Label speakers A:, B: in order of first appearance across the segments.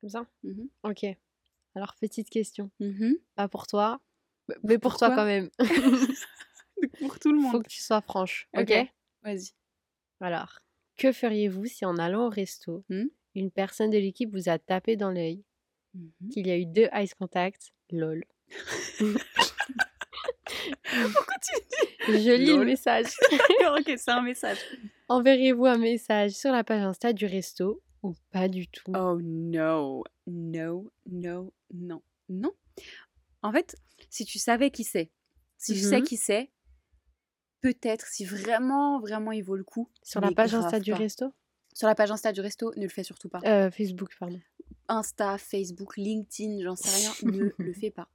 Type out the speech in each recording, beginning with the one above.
A: Comme ça?
B: Mhm.
A: Ok. Alors, petite question.
B: Mhm.
A: Pas pour toi,
B: Bah,
A: mais pour toi quand même.
B: Pour tout le
A: Faut
B: monde.
A: que tu sois franche. Ok.
B: Vas-y.
A: Alors, que feriez-vous si en allant au resto,
B: Hmm
A: une personne de l'équipe vous a tapé dans l'œil, qu'il y a eu deux eyes contact Lol.
B: Pourquoi tu
A: Je lis le message.
B: Ok, c'est un message.
A: Enverrez-vous un message sur la page Insta du resto ou pas du tout?
B: Oh no, no, no, non, non. En fait, si tu savais qui c'est, si tu sais
A: Mhm.
B: qui c'est, peut-être si vraiment, vraiment il vaut le coup.
A: Sur la page Insta du
B: pas.
A: resto?
B: Sur la page Insta du resto, ne le fais surtout pas.
A: Euh, Facebook, pardon.
B: Insta, Facebook, LinkedIn, j'en sais rien, ne le fais pas.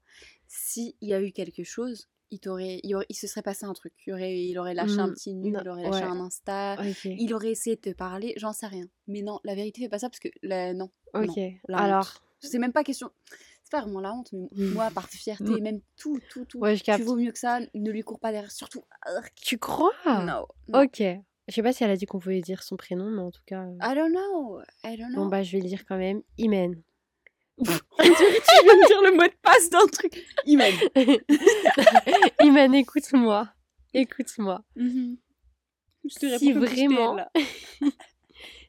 B: S'il y a eu quelque chose, il, t'aurait, il, aurait- il se serait passé un truc. Il aurait, il aurait lâché un
A: Mm,
B: petit nu,
A: non,
B: il aurait lâché
A: ouais.
B: un Insta, il aurait essayé de te parler, j'en sais rien. Mais non, la vérité, fais pas ça parce que la, non,
A: Ok.
B: la
A: Alors,
B: c'est même pas question. C'est pas vraiment la honte, mais moi, par fierté,
A: Mm.
B: même tout, tout, tout.
A: ouais, je
B: tu
A: capte.
B: vaux mieux que ça, ne lui cours pas derrière. Surtout.
A: Tu crois?
B: Non, non.
A: Ok. Je sais pas si elle a dit qu'on pouvait dire son prénom, mais en tout cas. euh,
B: I don't know, I don't know.
A: Bon, bah, je vais le dire quand même. Imen.
B: Tu viens de dire le mot de passe d'un truc? Imen.
A: Imen, écoute-moi. Écoute-moi.
B: Je te
A: Si vraiment-.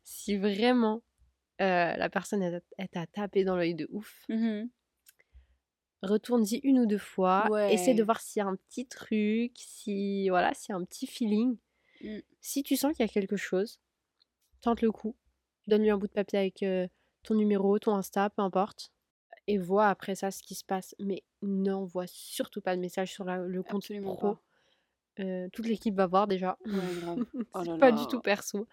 A: Si vraiment euh, la personne elle, t'a- tapé dans l'œil de ouf,
B: Mhm.
A: retourne-y une ou deux fois. Essaie de
B: Ouais.
A: voir s'il y a un petit truc, si voilà, s'il y a un petit feeling.
B: Mm.
A: Si tu sens qu'il y a quelque chose, tente le coup. Donne-lui un bout de papier avec euh, ton numéro, ton Insta, peu importe. Et vois après ça ce qui se passe. Mais n'envoie surtout pas de message sur la- le compte
B: Absolument
A: pro.
B: pas.
A: Euh, toute l'équipe va voir déjà.
B: Ouais, grave. Oh là
A: pas du tout perso.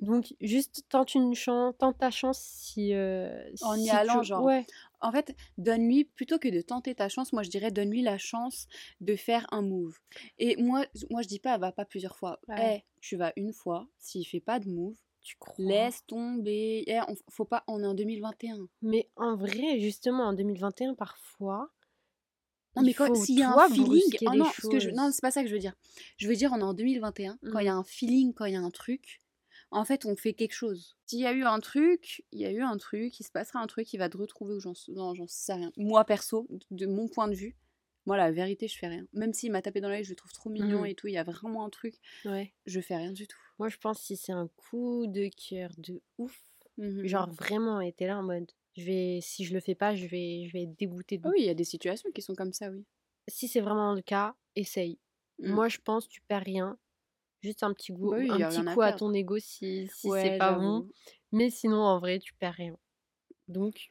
A: Donc juste tente une chance, tente ta chance si euh,
B: En y allant,
A: tu-
B: genre.
A: Ouais.
B: En fait, donne-lui, plutôt que de tenter ta chance, moi je dirais donne-lui la chance de faire un move. Et moi, moi je dis pas, va pas plusieurs fois. Eh,
A: Ouais.
B: tu vas une fois, s'il fait pas de move,
A: Tu crois?
B: Laisse tomber. Eh, on, faut pas, on est en 2021.
A: Mais en vrai, justement, en 2021, parfois.
B: Non, mais quand s'il y a un feeling. Oh non, ce que je- non,
A: choses.
B: c'est pas ça que je veux dire. Je veux dire, on est en 2021. Quand il y a un feeling, quand il y a un truc, en fait, on fait quelque chose. S'il y a eu un truc, il y a eu un truc, il se passera un truc, il va te retrouver où j'en sais rien. Moi, perso, de mon point de vue, moi, la vérité, je fais rien. Même s'il m'a tapé dans l'œil, je le trouve trop mignon
A: Mhm.
B: et tout, il y a vraiment un truc,
A: Ouais.
B: je fais rien du tout.
A: Moi, je pense si c'est un coup de cœur de ouf,
B: Mhm.
A: genre vraiment, et t'es là en mode, je vais, si je le fais pas, je vais, je vais être dégoûtée de
B: Ah oui, il y a des situations qui sont comme ça, oui.
A: Si c'est vraiment le cas, essaye.
B: Mm.
A: Moi, je pense, tu perds rien. Juste un petit goût,
B: Bah oui,
A: un
B: a
A: petit
B: à
A: coup à ton ego si, si
B: Ouais,
A: c'est pas bon. Mais sinon, en vrai, tu perds rien. Donc,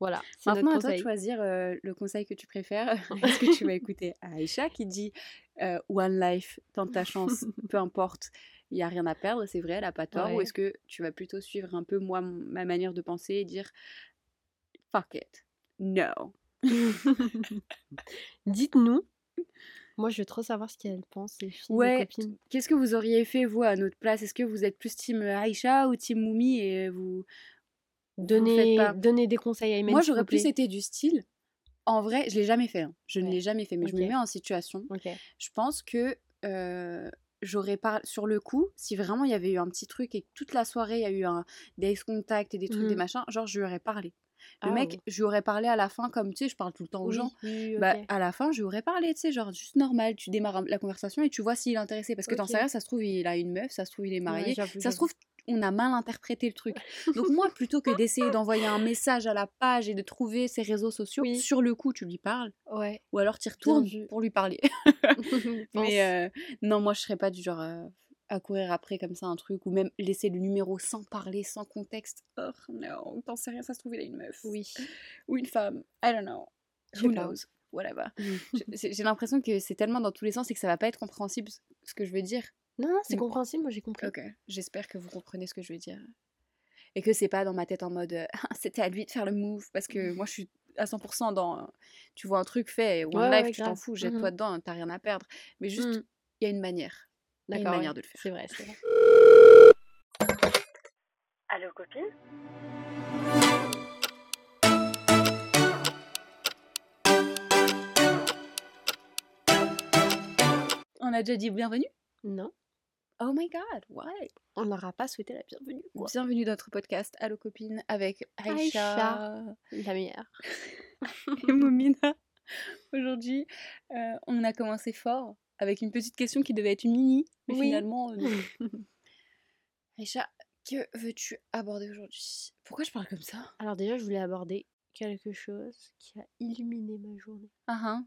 A: voilà.
B: Maintenant, à toi de choisir euh, le conseil que tu préfères. Est-ce que tu vas écouter Aïcha qui dit euh, One Life, tente ta chance, peu importe, il n'y a rien à perdre, c'est vrai, elle n'a pas tort. Ou est-ce que tu vas plutôt suivre un peu moi, ma manière de penser et dire Fuck it, no.
A: Dites-nous. Moi, je veux trop savoir ce qu'elles pensent, les filles, les
B: Ouais,
A: copines.
B: qu'est-ce que vous auriez fait, vous, à notre place? Est-ce que vous êtes plus team Aïcha ou team Moumi et vous. vous
A: Donnez,
B: pas?
A: donnez des conseils à Imen,
B: Moi, j'aurais plus été du style. En vrai, je l'ai jamais fait. hein. Je ne l'ai jamais fait, mais je me mets en situation. Je pense que euh, j'aurais pas sur le coup, si vraiment il y avait eu un petit truc et que toute la soirée il y a eu un des contacts et des trucs, des
A: Mhm.
B: machins, genre je lui aurais parlé. Le
A: Ah,
B: mec,
A: ouais.
B: je lui aurais parlé à la fin, comme tu sais, je parle tout le temps aux
A: Oui,
B: gens.
A: oui,
B: Bah, à la fin, je lui aurais parlé, tu sais, genre juste normal. Tu démarres la conversation et tu vois s'il est intéressé. Parce que t'en
A: Ok.
B: sais rien, ça se trouve, il a une meuf, ça se trouve, il est marié. ça se trouve, on a mal interprété le truc. Donc, moi, plutôt que d'essayer d'envoyer un message à la page et de trouver ses réseaux sociaux,
A: Oui.
B: sur le coup, tu lui parles.
A: Ouais.
B: Ou alors, tu retournes pour lui parler. Mais euh, non, moi je serais pas du genre euh, à courir après comme ça un truc ou même laisser le numéro sans parler, sans contexte. Oh non, t'en sais rien, ça se trouve il a une meuf.
A: Oui.
B: Ou une femme. I don't know. Who knows? Whatever. J'ai l'impression que c'est tellement dans tous les sens et que ça va pas être compréhensible ce que je veux dire.
A: Non, non, c'est
B: Mm.
A: compréhensible, moi j'ai compris.
B: Ok, j'espère que vous comprenez ce que je veux dire. Et que c'est pas dans ma tête en mode Ah, c'était à lui de faire le move parce que moi je suis à 100% dans tu vois un truc fait, one
A: Ouais,
B: life,
A: ouais,
B: tu t'en fous, jette-toi
A: Mhm.
B: dedans, t'as rien à perdre. Mais juste, il
A: Mm.
B: y a une manière. Y a une
A: D'accord,
B: manière
A: ouais.
B: de le faire.
A: C'est vrai, c'est vrai.
C: Allô copine?
B: On a déjà dit bienvenue?
A: Non.
B: Oh my god, why
A: On n'aura pas souhaité la bienvenue. Quoi.
B: Bienvenue dans notre podcast Allo Copine avec Aïcha,
A: la meilleure.
B: et Momina. Aujourd'hui, euh, on a commencé fort avec une petite question qui devait être une mini, mais
A: Oui.
B: finalement. euh. Aïcha, que veux-tu aborder aujourd'hui? Pourquoi je parle comme ça?
A: Alors déjà, je voulais aborder quelque chose qui a illuminé ma journée,
B: Ah ah,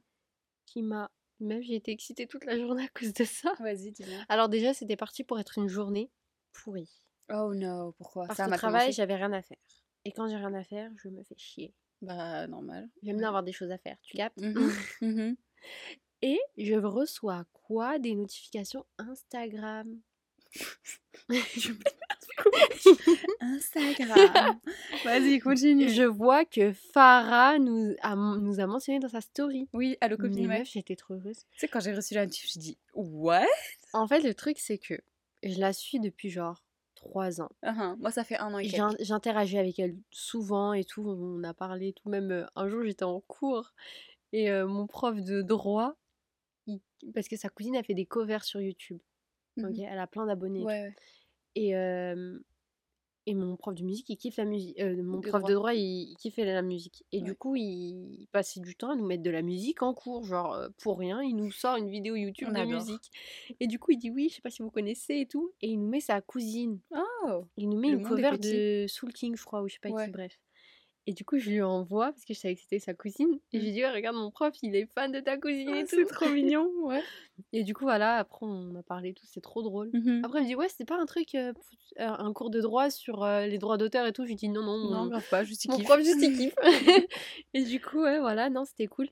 A: qui m'a... Même j'ai été excitée toute la journée à cause de ça.
B: vas-y, dis-moi.
A: Alors déjà, c'était parti pour être une journée pourrie.
B: Oh no, pourquoi?
A: Parce
B: Ça mal
A: travail, j'avais rien à faire. Et quand j'ai rien à faire, je me fais chier.
B: Bah, normal.
A: J'aime bien avoir des choses à faire, tu captes?
B: Mhm, mhm.
A: Et je reçois quoi? Des notifications Instagram.
B: Je Instagram. Vas-y, continue.
A: Je vois que Farah nous a, nous a mentionné dans sa story.
B: Oui,
A: Mais
B: Copine, ouais.
A: meuf, j'étais trop heureuse.
B: Tu sais, quand j'ai reçu la notif, j'ai dit What?
A: En fait, le truc, c'est que je la suis depuis genre trois ans.
B: Ah, Moi, ça fait un an et
A: J'in-
B: quelques.
A: J'interagis avec elle souvent et tout. On a parlé tout. Même euh, un jour, j'étais en cours et euh, mon prof de droit, il- parce que sa cousine a fait des covers sur YouTube.
B: Mhm.
A: Elle a plein d'abonnés.
B: Ouais, ouais.
A: Et, euh, et mon prof de musique, il kiffe la musique. euh, mon
B: De
A: prof
B: droit.
A: de droit, il, il kiffait la musique. Et du coup, il, il passait du temps à nous mettre de la musique en cours. Genre, pour rien, il nous sort une vidéo YouTube
B: On
A: de
B: adore.
A: musique. Et du coup, il dit oui, je sais pas si vous connaissez et tout. Et il nous met sa cousine.
B: Oh
A: Il nous met une cover de Soul King, je crois, ou je sais pas
B: Ouais.
A: qui, bref. Et du coup, je lui envoie parce que je savais que c'était sa cousine. Et
B: Mm.
A: j'ai dit, Ouais, regarde, mon prof, il est fan de ta cousine
B: Ah,
A: et
B: C'est
A: tout.
B: trop mignon, ouais.
A: Et du coup, voilà, après, on a parlé et tout, c'est trop drôle.
B: Mhm.
A: Après, elle me dit, ouais, c'était pas un truc, euh, euh, un cours de droit sur euh, les droits d'auteur et tout? Je lui dis, non, non,
B: Non, grave pas, juste
A: mon prof juste kiffe. et du coup, ouais, voilà, non, c'était cool.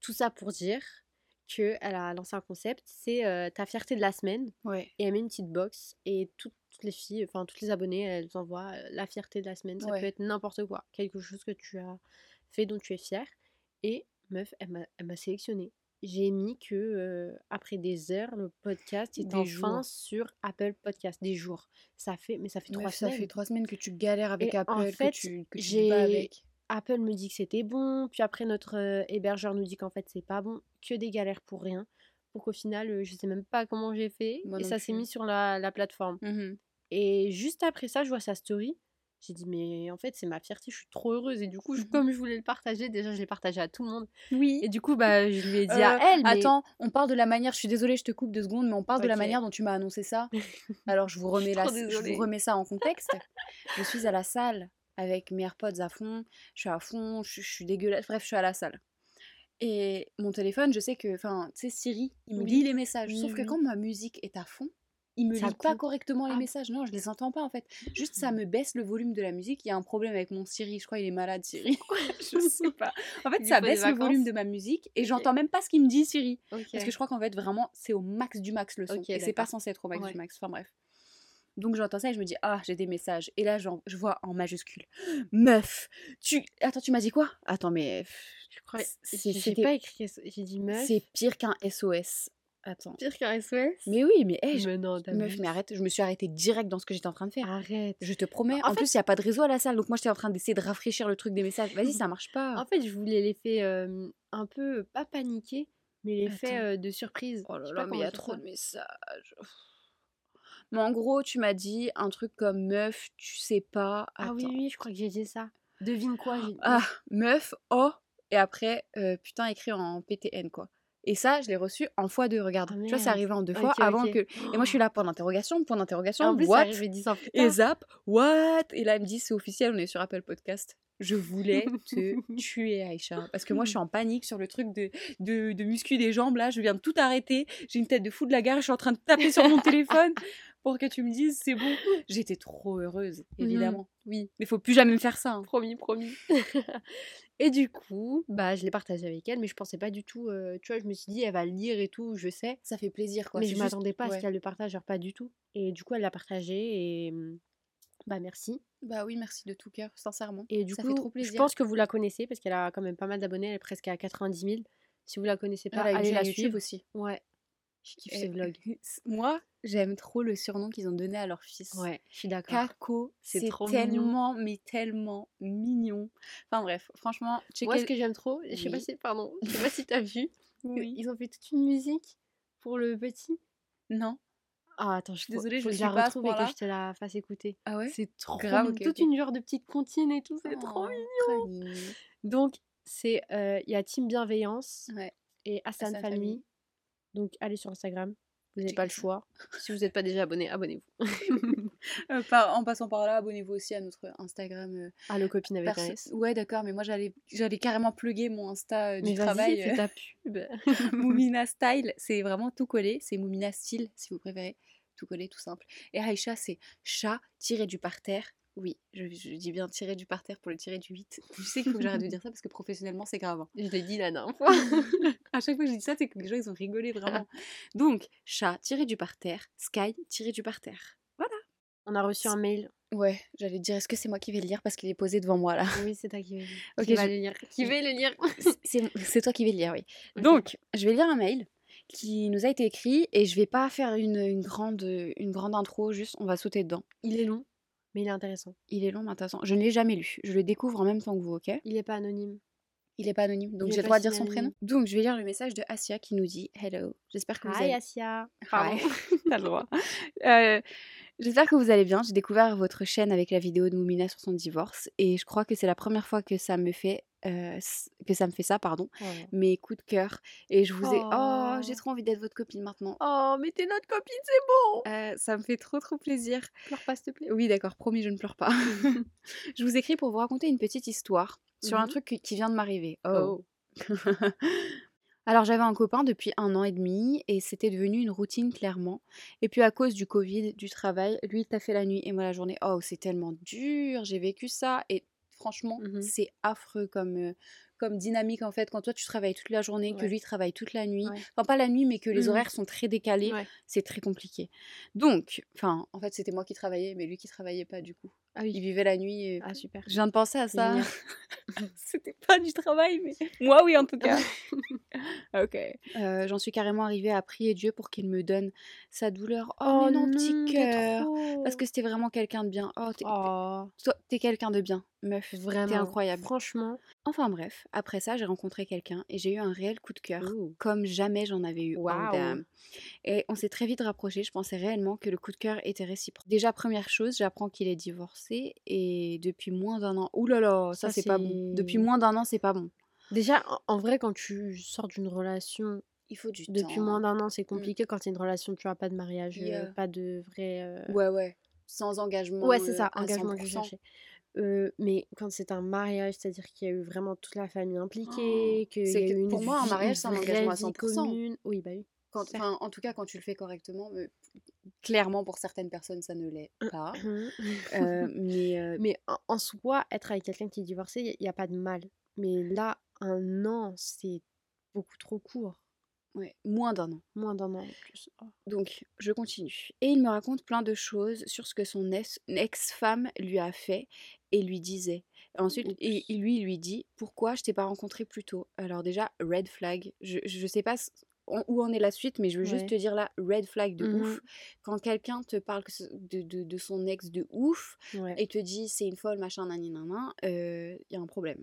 A: Tout ça pour dire que elle a lancé un concept, c'est euh, ta fierté de la semaine.
B: Ouais.
A: Et elle met une petite box et toutes les filles, enfin toutes les abonnées, elles envoient euh, la fierté de la semaine. Ça
B: Ouais.
A: peut être n'importe quoi, quelque chose que tu as fait dont tu es fière. Et meuf, elle m'a sélectionné. J'ai mis que euh, après des heures, le podcast est
B: Des
A: enfin
B: jours.
A: sur Apple Podcast. Des jours. Ça fait, mais ça fait trois
B: Meuf, ça
A: semaines.
B: fait trois semaines que tu galères avec
A: Et
B: Apple,
A: en fait,
B: que tu, que tu avec.
A: Apple me dit que c'était bon, puis après notre euh, hébergeur nous dit qu'en fait c'est pas bon, que des galères pour rien, pour qu'au final euh, je sais même pas comment j'ai fait
B: Moi
A: et ça s'est mis sur la, la plateforme.
B: Mhm.
A: Et juste après ça, je vois sa story. J'ai dit mais en fait c'est ma fierté, je suis trop heureuse et du coup je-
B: Mhm.
A: comme je voulais le partager, déjà je l'ai partagé à tout le monde
B: Oui.
A: et du coup bah je lui ai dit
B: Euh,
A: à elle mais
B: Attends, on parle de la manière, je suis désolée, je te coupe deux secondes, mais on parle de la manière dont tu m'as annoncé ça. Alors je vous remets, la,
A: trop
B: je
A: désolée.
B: vous remets ça en contexte. je suis à la salle avec mes AirPods à fond, je suis à fond, je, je suis dégueulasse, bref, je suis à la salle. Et mon téléphone, je sais que, enfin, tu sais, Siri, il me
A: Oui.
B: lit les messages.
A: Oui,
B: Sauf que quand ma musique est à fond, il me
A: Ça
B: lit pas correctement les
A: Ah.
B: messages. Non, je les entends pas en fait. Juste ça me baisse le volume de la musique. Il y a un problème avec mon Siri. Je crois qu'il est malade, Siri. je sais pas. En fait,
A: Il
B: ça baisse le volume de ma musique et j'entends même pas ce qu'il me dit, Siri. Parce que je crois qu'en fait, vraiment, c'est au max du max le son.
A: Ok,
B: et c'est pas censé être au max
A: Ouais.
B: du max. Enfin bref. Donc j'entends ça et je me dis, ah, j'ai des messages. Et là, je vois en majuscule, meuf, tu. Attends, tu m'as dit quoi? Attends, mais.
A: je crois
B: c'est-
A: j'ai pas écrit j'ai dit meuf
B: C'est pire qu'un SOS. Attends.
A: pire qu'un SOS.
B: Mais oui, mais hey, je-
A: non,
B: meuf, mais arrête, je me suis arrêtée direct dans ce que j'étais en train de faire.
A: Arrête.
B: Je te promets.
A: En
B: En, plus, il y a pas de réseau à la salle, donc moi j'étais en train d'essayer de rafraîchir le truc des messages. Vas-y, ça marche pas.
A: En fait, je voulais l'effet euh, un peu, pas paniquer, mais l'effet euh, de surprise.
B: Oh là là, mais il y a trop
A: ça.
B: de messages. Mais en gros, tu m'as dit un truc comme meuf, tu sais pas.
A: Ah oui, oui, je crois que j'ai dit ça. Devine quoi j'ai.
B: Ah, meuf, oh, et après, euh, putain, écrit en PTN, quoi. Et ça, je l'ai reçu en fois deux, regarde.
A: Ah,
B: tu vois, c'est arrivé en deux fois avant que. Et moi, je suis là, point d'interrogation, point d'interrogation,
A: en plus, ça
B: what?
A: arrivait 10 ans plus
B: Et zap, what? Et là, elle me dit, c'est officiel, on est sur Apple Podcast. Je voulais te tuer, Aïcha. Parce que moi, je suis en panique sur le truc de, de, de muscu des jambes. Là, je viens de tout arrêter. J'ai une tête de fou de la gare. Je suis en train de taper sur mon téléphone pour que tu me dises, c'est bon. J'étais trop heureuse,
A: Mhm.
B: évidemment.
A: Oui,
B: Mais faut plus jamais me faire ça. hein.
A: promis, promis. et du coup, bah, je l'ai partagé avec elle, mais je pensais pas du tout. euh, tu vois, je me suis dit, elle va le lire et tout, je sais.
B: Ça fait plaisir, quoi.
A: mais je
B: juste-
A: m'attendais pas à
B: ouais.
A: ce qu'elle le partage, genre pas du tout. Et du coup, elle l'a partagé et. hum, Bah, merci.
B: Bah oui, merci de tout cœur, sincèrement.
A: Et du
B: ça
A: coup,
B: fait trop
A: je
B: plaisir.
A: pense que vous la connaissez parce qu'elle a quand même pas mal d'abonnés. Elle est presque à 90 000. Si vous la connaissez pas,
B: Elle a une
A: allez la
B: YouTube
A: suivre.
B: aussi.
A: Ouais. Je kiffe ses vlogs.
B: Moi, j'aime trop le surnom qu'ils ont donné à leur fils.
A: Ouais, je suis d'accord.
B: Caco,
A: C'est trop mignon.
B: tellement, mais tellement mignon. Enfin bref, franchement,
A: Moi, ce que j'aime trop, je sais pas si, pardon, je sais pas si t'as vu,
B: Oui.
A: ils ont fait toute une musique pour le petit.
B: Non.
A: Ah, attends, je
B: suis désolée, je
A: faut que
B: suis
A: la
B: pas à ce
A: retrouve et que je te la fasse écouter.
B: Ah ouais?
A: C'est trop
B: Grave,
A: mignon.
B: ok,
A: Toute une genre de petite comptine et tout, c'est trop
B: Oh,
A: mignon.
B: très mignon.
A: Donc, c'est euh, il y a Team Bienveillance
B: Ouais.
A: et Hassan
B: Hassan
A: Family.
B: Family.
A: Donc, allez sur Instagram. Vous n'avez pas le choix. Si vous n'êtes pas déjà abonné, abonnez-vous.
B: Euh, par- en passant par là, abonnez-vous aussi à notre Instagram. euh,
A: Ah, le copine avec
B: perso-. Ouais, d'accord, mais moi j'allais j'allais carrément plugger mon Insta euh, du
A: Mais vas-y,
B: travail.
A: fais
B: euh,
A: ta pub.
B: Moumina Style, c'est vraiment tout collé. C'est Moumina Style, si vous préférez. Tout collé, tout simple. Et Aïcha, c'est chat tiré du parterre. Oui, je, je dis bien tirer du parterre pour le tirer du 8. Je sais qu'il faut que j'arrête de dire ça parce que professionnellement, c'est grave. hein.
A: Je l'ai dit la dernière fois.
B: À chaque fois que je dis ça, c'est que les gens, ils ont rigolé vraiment. Donc, chat tiré du parterre, sky tiré du parterre.
A: On a reçu un mail.
B: Ouais, j'allais te dire, est-ce que c'est moi qui vais le lire parce qu'il est posé devant moi là?
A: Oui, c'est toi qui vais,
B: Ok,
A: qui va le lire. Qui va le lire?
B: C'est toi qui vais le lire, oui. Donc, je vais lire un mail qui nous a été écrit et je vais pas faire une, une grande, une grande intro, juste on va sauter dedans.
A: Il est long, mais il est intéressant.
B: Il est long, mais intéressant. Je ne l'ai jamais lu. Je le découvre en même temps que vous, ok?
A: Il n'est pas anonyme.
B: Il est pas anonyme, donc j'ai le droit de dire son prénom? Donc, je vais lire le message de Asia qui nous dit Hello. J'espère que vous
A: Hi
B: allez.
A: Asia.
B: Hi.
A: Pardon.
B: T'as le droit. Euh, J'espère que vous allez bien. J'ai découvert votre chaîne avec la vidéo de Moumina sur son divorce et je crois que c'est la première fois que ça me fait euh, que ça me fait ça, pardon.
A: Oh.
B: Mes coups de cœur et je vous ai. Oh,
A: Oh.
B: j'ai trop envie d'être votre copine maintenant.
A: Oh, mais t'es notre copine, c'est bon.
B: Euh, ça me fait trop trop plaisir.
A: Pleure pas, s'il te plaît.
B: Oui, d'accord, promis, je ne pleure pas. je vous écris pour vous raconter une petite histoire sur un
A: Mhm.
B: truc qui- vient de m'arriver.
A: Oh.
B: Alors j'avais un copain depuis un an et demi et c'était devenu une routine clairement. Et puis à cause du Covid, du travail, lui il t'a fait la nuit et moi la journée. Oh c'est tellement dur, j'ai vécu ça et franchement
A: Mhm.
B: c'est affreux comme, euh, comme dynamique en fait quand toi tu travailles toute la journée, que lui travaille toute la nuit.
A: Ouais.
B: Enfin pas la nuit mais que les
A: Mhm.
B: horaires sont très décalés,
A: Ouais.
B: c'est très compliqué. Donc, enfin en fait c'était moi qui travaillais mais lui qui travaillait pas du coup.
A: Ah
B: Il
A: oui.
B: vivait la nuit. et-
A: Ah super.
B: Je viens de penser à ça. C'était pas du travail, mais moi oui en tout cas. ok. Euh, J'en suis carrément arrivée à prier Dieu pour qu'il me donne sa douleur. Oh, non, petit cœur. Parce que c'était vraiment quelqu'un de bien. Oh, t'es
A: Oh,
B: toi, t'es quelqu'un de bien, meuf.
A: vraiment.
B: T'es incroyable.
A: Franchement.
B: Enfin bref, après ça, j'ai rencontré quelqu'un et j'ai eu un réel coup de cœur, comme jamais j'en avais eu.
A: Waouh.
B: damn. Et on s'est très vite rapprochés. Je pensais réellement que le coup de cœur était réciproque. Déjà, première chose, j'apprends qu'il est divorcé et depuis moins d'un an. Ouh là là, ça,
A: Ça,
B: c'est pas bon. Depuis moins d'un an, c'est pas bon.
A: Déjà, en, vrai, quand tu sors d'une relation
B: Il faut du
A: depuis
B: temps.
A: moins d'un an, c'est compliqué. Quand c'est une relation, tu vois, pas de mariage, euh,
B: Yeah.
A: pas de vrai. euh,
B: Ouais, ouais. Sans engagement.
A: Ouais, c'est
B: euh,
A: ça, engagement que je
B: 100%.
A: cherchais. Euh, mais quand c'est un mariage, c'est-à-dire qu'il y a eu vraiment toute la famille impliquée, y
B: c'est
A: a
B: que
A: eu une
B: pour moi, un mariage, c'est un engagement à
A: vie
B: 100%.
A: commune. Oui, bah oui.
B: Quand, en tout cas, quand tu le fais correctement, mais clairement, pour certaines personnes, ça ne l'est pas. Euh, mais euh,
A: mais en, en soi, être avec quelqu'un qui est divorcé, il n'y a, pas de mal. Mais là, un an, c'est beaucoup trop court.
B: ouais, moins d'un an.
A: Moins d'un an en plus. Oh.
B: Donc, je continue. Et il me raconte plein de choses sur ce que son ex- ex-femme lui a fait et lui disait. Ensuite, et, et lui, il lui dit Pourquoi je t'ai pas rencontré plus tôt? Alors, déjà, red flag. Je, je sais pas où en est la suite, mais je veux juste te dire là, red flag de
A: Mhm.
B: ouf. Quand quelqu'un te parle de, de- de son ex de ouf
A: Ouais.
B: et te dit c'est une folle, machin, nani, nanan, il y a un problème.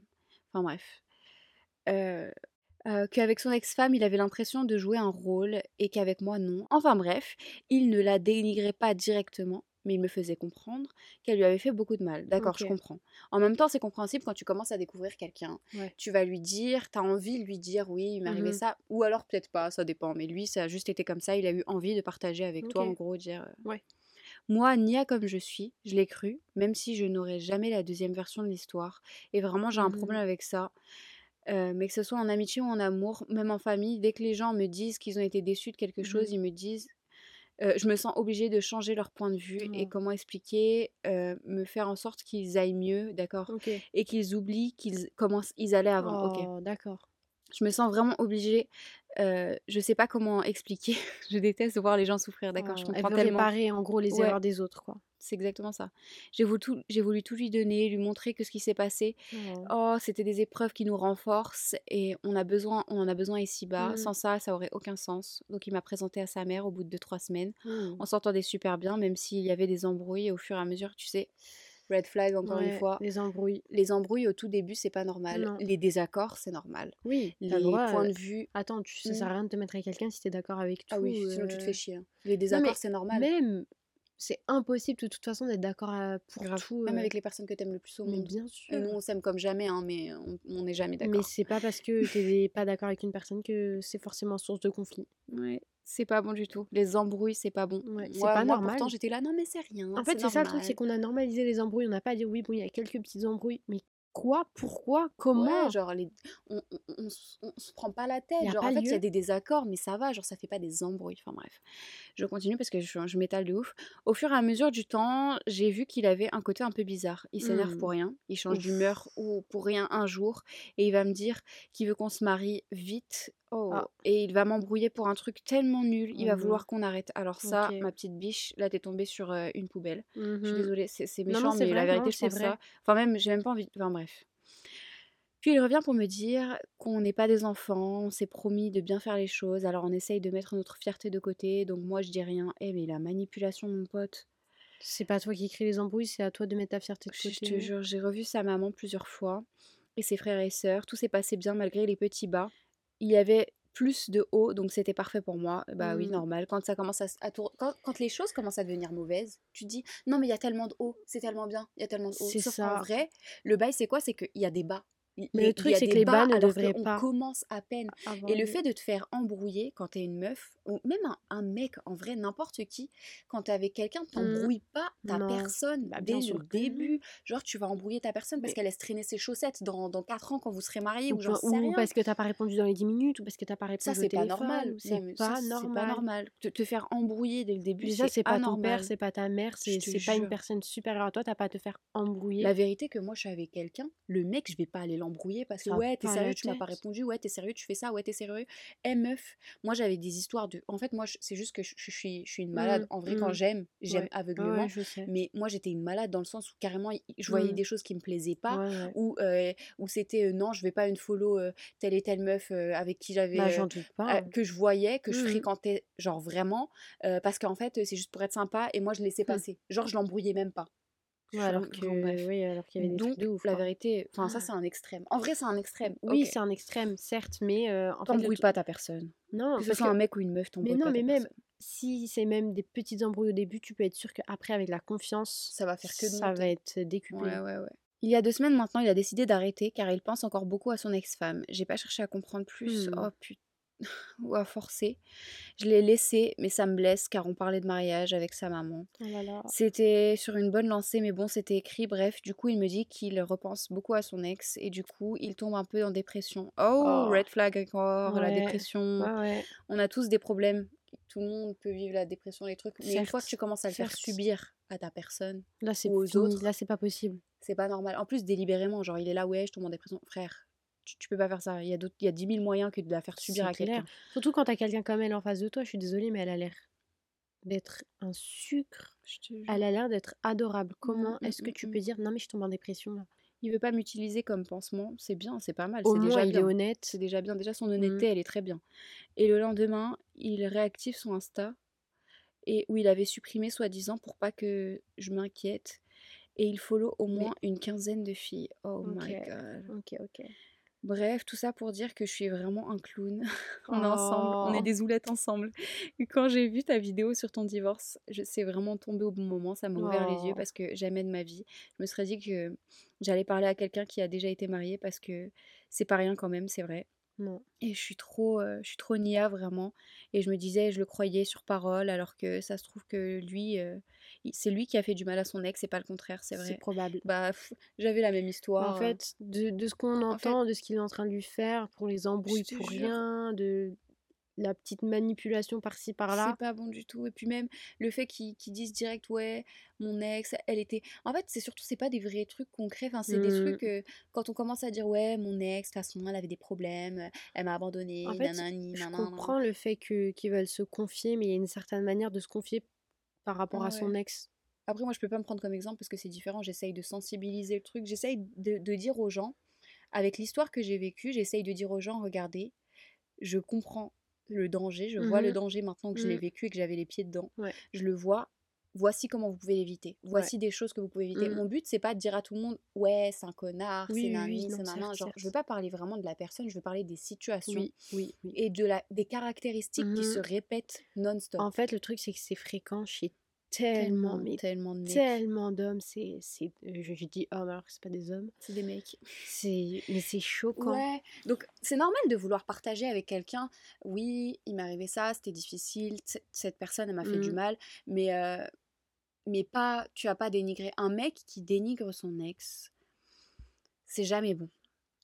B: Enfin, bref. Euh, euh, qu'avec son ex-femme, il avait l'impression de jouer un rôle et qu'avec moi, non. Enfin bref, il ne la dénigrait pas directement, mais il me faisait comprendre qu'elle lui avait fait beaucoup de mal. D'accord, je comprends. En même temps, c'est compréhensible quand tu commences à découvrir quelqu'un.
A: Ouais.
B: Tu vas lui dire, t'as envie de lui dire, oui, il m'est arrivé
A: Mhm.
B: ça, ou alors peut-être pas, ça dépend. Mais lui, ça a juste été comme ça, il a eu envie de partager avec toi, en gros, dire... euh,
A: Ouais.
B: Moi, Nia comme je suis, je l'ai cru, même si je n'aurai jamais la deuxième version de l'histoire. Et vraiment, j'ai un
A: Mhm.
B: problème avec ça. Euh, mais que ce soit en amitié ou en amour, même en famille, dès que les gens me disent qu'ils ont été déçus de quelque
A: Mhm.
B: chose, ils me disent, euh, je me sens obligée de changer leur point de vue et
A: Oh.
B: comment expliquer, euh, me faire en sorte qu'ils aillent mieux, d'accord, et qu'ils oublient qu'ils comment ils allaient avant. Ok?
A: Oh, d'accord.
B: Je me sens vraiment obligée. Euh, je sais pas comment expliquer. je déteste voir les gens souffrir, d'accord? je
A: Oh, elle
B: comprends
A: veut
B: tellement.
A: réparer en gros les
B: Ouais.
A: erreurs des autres, quoi.
B: C'est exactement ça. J'ai voulu, tout, j'ai voulu tout lui donner, lui montrer que ce qui s'est passé,
A: Oh.
B: oh, c'était des épreuves qui nous renforcent et on a besoin, on en a besoin ici-bas.
A: Mhm.
B: Sans ça, ça aurait aucun sens. Donc il m'a présenté à sa mère au bout de trois semaines.
A: Mmh.
B: On s'entendait super bien, même s'il y avait des embrouilles au fur et à mesure, tu sais. red flag encore une fois.
A: les embrouilles.
B: Les embrouilles au tout début, c'est pas normal.
A: Non.
B: Les désaccords, c'est normal.
A: Oui,
B: Les
A: droit,
B: points
A: heu,
B: de vue.
A: attends, tu ça
B: Mmh.
A: sert à rien de te mettre avec quelqu'un si tu es d'accord avec tout,
B: Ah oui, sinon tu te
A: heu
B: fais chier. hein. Les
A: Non
B: désaccords,
A: mais
B: c'est normal.
A: même, c'est impossible de toute façon d'être d'accord, pour
B: Grave.
A: tout,
B: Même avec les personnes que t'aimes le plus au
A: mais
B: monde.
A: bien
B: Et nous,
A: sûr.
B: on s'aime comme jamais, hein, mais on n'est jamais
A: Mais
B: d'accord.
A: c'est pas parce que tu es pas d'accord avec une personne que c'est forcément source de conflit.
B: Ouais, c'est pas bon du tout. Les embrouilles, c'est pas bon.
A: Ouais, c'est pas
B: moi, pourtant,
A: normal.
B: j'étais là: «Non mais c'est rien,
A: En fait, c'est ça le truc, c'est
B: normal».
A: qu'on a normalisé les embrouilles, on n'a pas dire: «Oui, bon, il y a quelques petites embrouilles», mais quoi? Pourquoi?
B: Ouais,
A: Comment?
B: genre les on on on on se prend pas la tête. Genre, en fait, il y a des désaccords, mais ça va, genre ça fait pas des embrouilles. Enfin bref. Je continue parce que je je m'étale de ouf. Au fur et à mesure du temps, j'ai vu qu'il avait un côté un peu bizarre. Il s'énerve pour
A: Mmh.
B: rien, il change d'humeur ou pour rien un jour et il va me dire qu'il veut qu'on se marie vite. Oh
A: Ah.
B: et il va m'embrouiller pour un truc tellement nul, il
A: Oh
B: va
A: non.
B: vouloir qu'on arrête. Alors ça, ma petite biche, là, tu es tombée sur, heu, une poubelle. Je suis
A: Mmh mh.
B: désolée, c'est c'est
A: Non, non,
B: méchant, mais la vérité,
A: non,
B: je
A: c'est
B: pense
A: vrai.
B: ça. Enfin même, j'ai même pas envie enfin bref. Puis il revient pour me dire qu'on n'est pas des enfants, on s'est promis de bien faire les choses, alors on essaye de mettre notre fierté de côté, donc moi je dis rien. Eh mais la manipulation, mon pote.
A: C'est pas toi qui crée les embrouilles, c'est à toi de mettre ta fierté de
B: Je je te
A: côté.
B: jure, j'ai revu sa maman plusieurs fois et ses frères et sœurs. Tout s'est passé bien malgré les petits bas. Il y avait plus de hauts, donc c'était parfait pour moi. Bah oui,
A: Mmh.
B: normal. Quand ça commence à, tour- quand, quand les choses commencent à devenir mauvaises, tu te dis non mais il y a tellement de hauts, c'est tellement bien, il y a tellement de hauts.
A: C'est ça.
B: vrai, le bail c'est quoi? C'est qu'il y a des bas.
A: Mais
B: les-
A: le truc, c'est que les bas ne devraient pas
B: commence à peine. Et le fait de te faire embrouiller quand t'es une meuf, ou même un, un mec, en vrai, n'importe qui, quand t'es avec quelqu'un,
A: Mmh.
B: t'embrouilles pas ta
A: Non.
B: personne
A: Bah,
B: dès
A: bien
B: le début. Genre, tu vas embrouiller ta personne parce
A: Mais
B: qu'elle laisse traîner ses chaussettes dans, dans 4 ans quand vous serez mariés
A: ou
B: rien.
A: parce que tu as pas répondu dans les 10 minutes ou parce que tu as pas
B: Ça,
A: répondu au
B: c'est pas
A: téléphone
B: normal.
A: c'est
B: ça,
A: pas
B: c'est pas
A: normal.
B: Te, te faire embrouiller dès le début,
A: Déjà,
B: c'est
A: pas ton père, c'est pas ta mère, c'est pas une personne supérieure à toi, tu as pas à te faire
B: La
A: embrouiller.
B: vérité que moi je suis avec quelqu'un, le mec je vais pas aller l'embrouiller parce que
A: Ça
B: ouais t'es sérieux tu m'as pas répondu, ouais t'es sérieux tu fais ça, ouais t'es sérieux. Eh meuf, moi j'avais des histoires de... En fait moi c'est juste que je, je suis, je suis une malade.
A: Mmh,
B: En vrai quand
A: mmh.
B: j'aime, j'aime
A: Ouais. Ouais, ouais,
B: aveuglément. Mais moi j'étais une malade dans le sens où carrément je voyais
A: Mmh.
B: des choses qui me plaisaient pas. Ou euh, où c'était euh, non je vais pas une follow euh, telle et telle meuf avec qui j'avais...
A: Bah, pas.
B: que je voyais, que je fréquentais genre vraiment. parce qu'en fait c'est juste pour être sympa et moi je laissais passer. Genre je l'embrouillais même pas.
A: Ouais, alors que oui, alors qu'il y avait des trucs
B: Donc,
A: de ouf,
B: la
A: quoi.
B: vérité, enfin, ça, c'est un extrême. En vrai, c'est un extrême.
A: Oui, c'est un extrême, certes, mais en le
B: T'embrouilles pas ta personne.
A: non,
B: Que ce soit
A: que
B: un mec ou une meuf,
A: mais
B: t'embrouilles
A: non,
B: pas
A: mais
B: ta
A: même
B: personne.
A: si c'est même des petites embrouilles au début, tu peux être sûr qu'après, avec la confiance,
B: Ça va faire que
A: ça va être décuplé.
B: Ouais, ouais, ouais. Il y a deux semaines maintenant, il a décidé d'arrêter car il pense encore beaucoup à son ex-femme. J'ai pas cherché à comprendre plus.
A: Mmh.
B: Oh putain. Ou à forcer. Je l'ai laissé, mais ça me blesse car on parlait de mariage avec sa maman.
A: Oh là là.
B: C'était sur une bonne lancée, mais bon, c'était écrit. Bref, du coup, il me dit qu'il repense beaucoup à son ex et du coup, il tombe un peu en dépression. Oh,
A: Oh.
B: red flag encore, la dépression.
A: Ouais, ouais.
B: On a tous des problèmes. Tout le monde peut vivre la dépression, les trucs. Mais une fois que tu commences à le faire subir à ta personne
A: Là, c'est
B: ou aux
A: fini.
B: autres,
A: Là, c'est pas possible.
B: c'est pas normal. En plus, délibérément, genre, il est là, ouais, je tombe en dépression. Frère, tu, tu peux pas faire ça. Il y a d'autres- il y a 10 000 moyens que de la faire subir à quelqu'un.
A: Surtout quand t'as quelqu'un comme elle en face de toi, je suis désolée, mais elle a l'air d'être un sucre. Elle a l'air d'être adorable. Comment
B: Mm,
A: est-ce que
B: mm,
A: tu peux dire non mais je tombe en dépression là?
B: Il veut pas m'utiliser comme pansement. C'est bien, c'est pas mal.
A: Au
B: C'est
A: moins
B: déjà
A: il est
B: bien.
A: honnête.
B: C'est déjà bien. Déjà, son honnêteté, elle est très bien. Et le lendemain, il réactive son Insta et où il avait supprimé soi-disant pour pas que je m'inquiète. Et il follow au
A: Mais
B: moins une quinzaine de filles. Oh
A: ok,
B: my god.
A: ok, ok.
B: Bref, tout ça pour dire que je suis vraiment un clown. on est ensemble, on est
A: Oh.
B: des oulettes ensemble. Et quand j'ai vu ta vidéo sur ton divorce, je sais vraiment tombé au bon moment, ça m'a ouvert les yeux
A: Oh.
B: parce que jamais de ma vie, je me serais dit que j'allais parler à quelqu'un qui a déjà été marié parce que c'est pas rien quand même, c'est vrai.
A: Non.
B: Et je suis trop, euh, je suis trop nia vraiment. Et je me disais, je le croyais sur parole, alors que ça se trouve que lui, euh, c'est lui qui a fait du mal à son ex, c'est pas le contraire, c'est
A: C'est
B: vrai.
A: probable.
B: Bah, j'avais la même
A: En
B: histoire. euh.
A: fait, de, de ce qu'on
B: En fait,
A: entend, de ce qu'il est en train de lui faire pour les embrouilles pour
B: jure,
A: rien, de la petite manipulation par-ci
B: c'est
A: par-là.
B: pas bon du tout. Et puis même le fait qu'ils disent direct, ouais, mon ex, elle était. En fait, c'est surtout, c'est pas des vrais trucs concrets. Enfin, c'est des
A: Mm.
B: trucs euh, quand on commence à dire, ouais, mon ex, de toute façon, elle avait des problèmes, elle m'a abandonné,
A: En fait,
B: nanani,
A: je
B: nanana.
A: comprends le fait que qu'ils veulent se confier, mais il y a une certaine manière de se confier par rapport à
B: Ouais.
A: son ex?
B: Après, moi, je peux pas me prendre comme exemple parce que c'est différent. J'essaye de sensibiliser le truc. J'essaye de, de dire aux gens, avec l'histoire que j'ai vécue, j'essaye de dire aux gens, regardez, je comprends le danger, je vois le
A: Mhm.
B: danger maintenant que je l'ai
A: Mm.
B: vécu et que j'avais les pieds dedans.
A: Ouais.
B: Je le vois. Voici comment vous pouvez l'éviter. Voici des choses que vous pouvez éviter.
A: Mmh.
B: Mon but, c'est pas de dire à tout le monde, ouais, c'est un connard,
A: Oui,
B: c'est
A: oui,
B: nani,
A: oui,
B: c'est
A: certes,
B: Genre, je veux pas parler vraiment de la personne, je veux parler des situations et de la, des caractéristiques qui se
A: Mhm.
B: répètent non-stop.
A: En fait, le truc, c'est que c'est fréquent chez tellement,
B: tellement,
A: mais
B: tellement de mecs.
A: tellement d'hommes. C'est, c'est, je, je dis hommes alors que c'est pas des hommes.
B: C'est des mecs.
A: C'est, mais c'est choquant.
B: Ouais, donc c'est normal de vouloir partager avec quelqu'un. Oui, il m'est arrivé ça, c'était difficile, cette personne elle m'a fait du
A: Mhm.
B: mal, mais euh, mais pas, tu as pas dénigré un mec qui dénigre son ex. C'est jamais bon.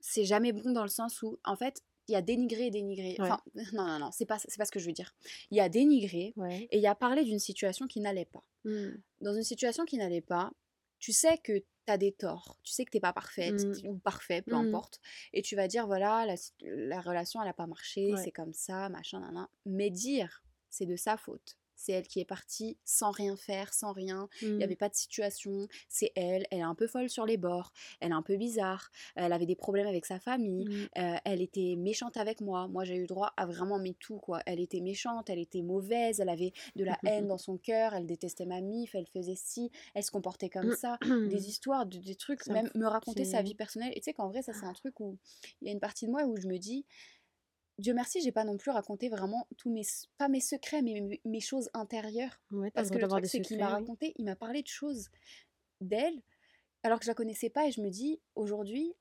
B: C'est jamais bon dans le sens où en fait il y a dénigré et dénigré.
A: Ouais.
B: Enfin non non non, c'est pas c'est pas ce que je veux dire. Il y a dénigré
A: Ouais.
B: et il y a parlé d'une situation qui n'allait pas.
A: Mm.
B: Dans une situation qui n'allait pas, tu sais que tu as des torts, tu sais que t'es pas parfaite
A: Mm.
B: ou parfait, peu
A: Mhm.
B: importe, et tu vas dire voilà, la, relation elle a pas marché,
A: Ouais.
B: c'est comme ça, machin, nan, Mais dire c'est de sa faute. C'est elle qui est partie sans rien faire, sans rien. Il n'y
A: Mm.
B: avait pas de situation. C'est elle. Elle est un peu folle sur les bords. Elle est un peu bizarre. Elle avait des problèmes avec sa famille.
A: Mm.
B: Euh, elle était méchante avec moi. Moi, j'ai eu droit à vraiment mes tout, quoi. Elle était méchante, elle était mauvaise, elle avait de la haine dans son cœur, elle détestait ma mif, elle faisait ci, elle se comportait comme ça. Des histoires, de- des trucs,
A: Ça
B: même me raconter sa vie personnelle. Et tu sais qu'en vrai, ça, c'est un truc où il y a une partie de moi où je me dis. Dieu merci, j'ai pas non plus raconté vraiment tous mes, pas mes secrets, mais mes, mes choses intérieures.
A: Ouais,
B: Parce que le truc, c'est qu'il m'a
A: oui.
B: raconté, il m'a parlé de choses d'elle, alors que je la connaissais pas, et je me dis, aujourd'hui,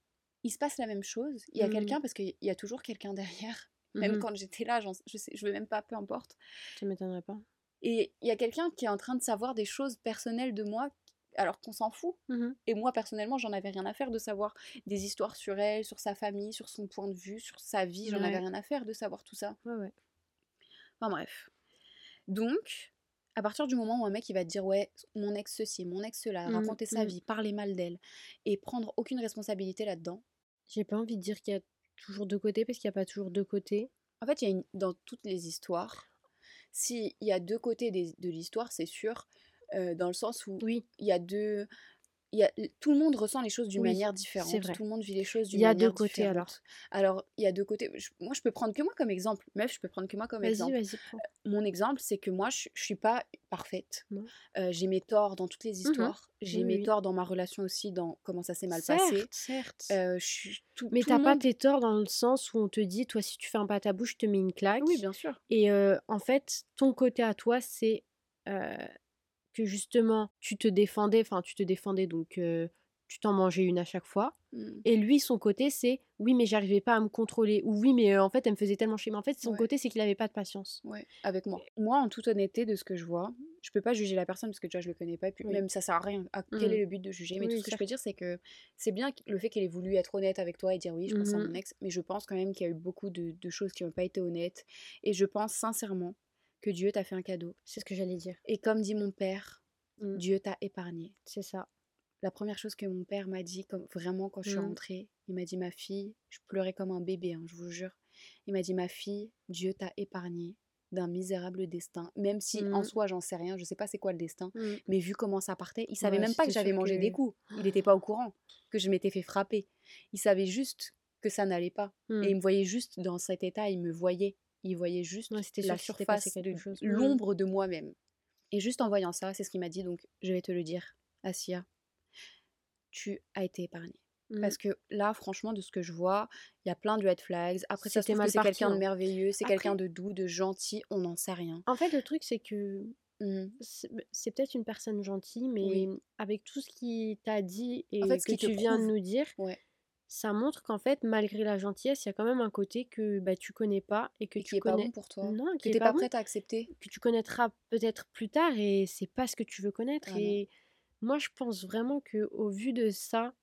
B: il se passe la même chose. Il y a
A: Mhm.
B: quelqu'un, parce qu'il y a toujours quelqu'un derrière. Même
A: Mhm.
B: quand j'étais là, je, sais, je veux même pas, peu importe.
A: Ça m'étonnerait pas.
B: Et il y a quelqu'un qui est en train de savoir des choses personnelles de moi, alors qu'on s'en fout.
A: Mhm.
B: Et moi, personnellement, j'en avais rien à faire de savoir des histoires sur elle, sur sa famille, sur son point de vue, sur sa vie. J'en avais rien à faire de savoir tout ça.
A: Ouais, ouais.
B: Enfin bref. Donc, à partir du moment où un mec il va te dire ouais, mon ex ceci, mon ex cela,
A: Mhm,
B: raconter sa
A: mhm.
B: vie, parler mal d'elle, et prendre aucune responsabilité là-dedans.
A: J'ai pas envie de dire qu'il y a toujours deux côtés parce qu'il n'y a pas toujours deux côtés.
B: En fait, il y a une, dans toutes les histoires, s'il y a deux côtés des- de l'histoire, c'est sûr, euh, dans le sens où
A: Oui,
B: il y a deux... Il y a, tout le monde ressent les choses d'une
A: Oui,
B: manière différente.
A: vrai.
B: Tout le monde vit les choses d'une
A: Il y a
B: manière
A: deux côtés, alors.
B: différente. Alors, il y a deux côtés. Je- moi, je peux prendre que moi comme exemple. Meuf, je peux prendre que moi comme exemple.
A: vas-y, prends.
B: Mon exemple, c'est que moi, je, je suis pas parfaite. Euh, j'ai mes torts dans toutes les histoires. J'ai
A: Oui,
B: mes
A: oui.
B: torts dans ma relation aussi, dans comment ça s'est mal passé.
A: Certes, certes.
B: Euh, je suis tout,
A: Mais t'as
B: le
A: pas
B: monde-
A: tes torts dans le sens où on te dit, toi, si tu fais un pas à ta bouche, je te mets une claque.
B: Oui, bien sûr.
A: Et euh, en fait, ton côté à toi, c'est euh, que justement, tu te défendais, enfin, tu te défendais, donc euh, tu t'en mangeais une à chaque fois.
B: Mm.
A: Et lui, son côté, c'est oui, mais j'arrivais pas à me contrôler. Ou oui, mais euh, en fait, elle me faisait tellement chier. Mais en fait, son
B: Ouais.
A: côté, c'est qu'il avait pas de patience.
B: Ouais, avec moi. Moi, en toute honnêteté, de ce que je vois, je peux pas juger la personne parce que déjà je le connais pas. Et puis
A: Oui.
B: même ça sert à rien. À quel est le but de juger? Mais
A: Oui,
B: tout ce que je peux dire, c'est que c'est bien le fait qu'elle ait voulu être honnête avec toi et dire oui, je pense à
A: Mhm.
B: mon ex. Mais je pense quand même qu'il y a eu beaucoup de, de choses qui n'ont pas été honnêtes. Et je pense sincèrement que Dieu t'a fait un cadeau.
A: C'est ce que j'allais dire.
B: Et comme dit mon père,
A: Mm.
B: Dieu t'a épargné.
A: C'est ça.
B: La première chose que mon père m'a dit, comme vraiment quand je suis
A: Mhm.
B: rentrée, il m'a dit ma fille, je pleurais comme un bébé, hein, je vous jure. Il m'a dit ma fille, Dieu t'a épargnée d'un misérable destin. Même si en
A: Mhm.
B: soi j'en sais rien, je sais pas c'est quoi le destin,
A: Mm.
B: mais vu comment ça partait, il savait
A: Ouais,
B: même pas que j'avais mangé
A: que-
B: des coups. Il n'était pas au courant que je m'étais fait frapper. Il savait juste que ça n'allait pas.
A: Mm.
B: Et il me voyait juste dans cet état, il me voyait. Il voyait juste
A: Ouais,
B: la surface,
A: quelque
B: de-
A: chose.
B: L'ombre de moi-même. Et juste en voyant ça, c'est ce qu'il m'a dit, donc je vais te le dire, Asia, tu as été épargnée.
A: Mm.
B: Parce que là, franchement, de ce que je vois, il y a plein de red flags. Après, ça se que c'est quelqu'un de
A: hein.
B: merveilleux, c'est
A: Après-
B: quelqu'un de doux, de gentil, on n'en sait rien.
A: En fait, le truc, c'est que
B: Mhm.
A: c'est c'est peut-être une personne gentille, mais
B: Oui.
A: avec tout ce qu'il t'a dit et
B: En fait, ce
A: que tu viens de nous dire,
B: Ouais.
A: Ça montre qu'en fait, malgré la gentillesse, il y a quand même un côté que bah, tu connais pas et que
B: Et qui
A: tu
B: est pas
A: connais.
B: bon pour toi.
A: Non,
B: Que
A: qui
B: t'es
A: pas,
B: pas
A: bon,
B: à accepter.
A: que tu connaîtras peut-être plus tard et c'est pas ce que tu veux connaître.
B: Ah non.
A: et moi, je pense vraiment que au vu de ça,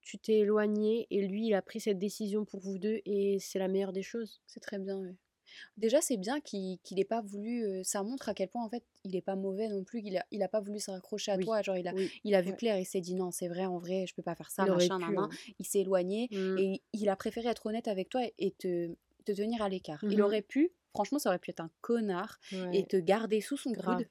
A: tu t'es éloigné et lui, il a pris cette décision pour vous deux et c'est la meilleure des choses.
B: C'est très bien, ouais. Déjà, c'est bien qu'il qu'il ait pas voulu. ça montre à quel point, en fait, il est pas mauvais non plus. il a pas voulu se raccrocher à
A: Oui.
B: toi. Genre, il a,
A: Oui.
B: il a vu
A: Ouais.
B: clair, il s'est dit non, c'est vrai, en vrai, je peux pas faire ça,
A: Il
B: machin,
A: pu, hein.
B: Il s'est éloigné
A: Mm.
B: et il a préféré être honnête avec toi et te, te tenir à l'écart. Il
A: Mhm.
B: aurait pu, franchement, ça aurait pu être un connard et te garder sous son coude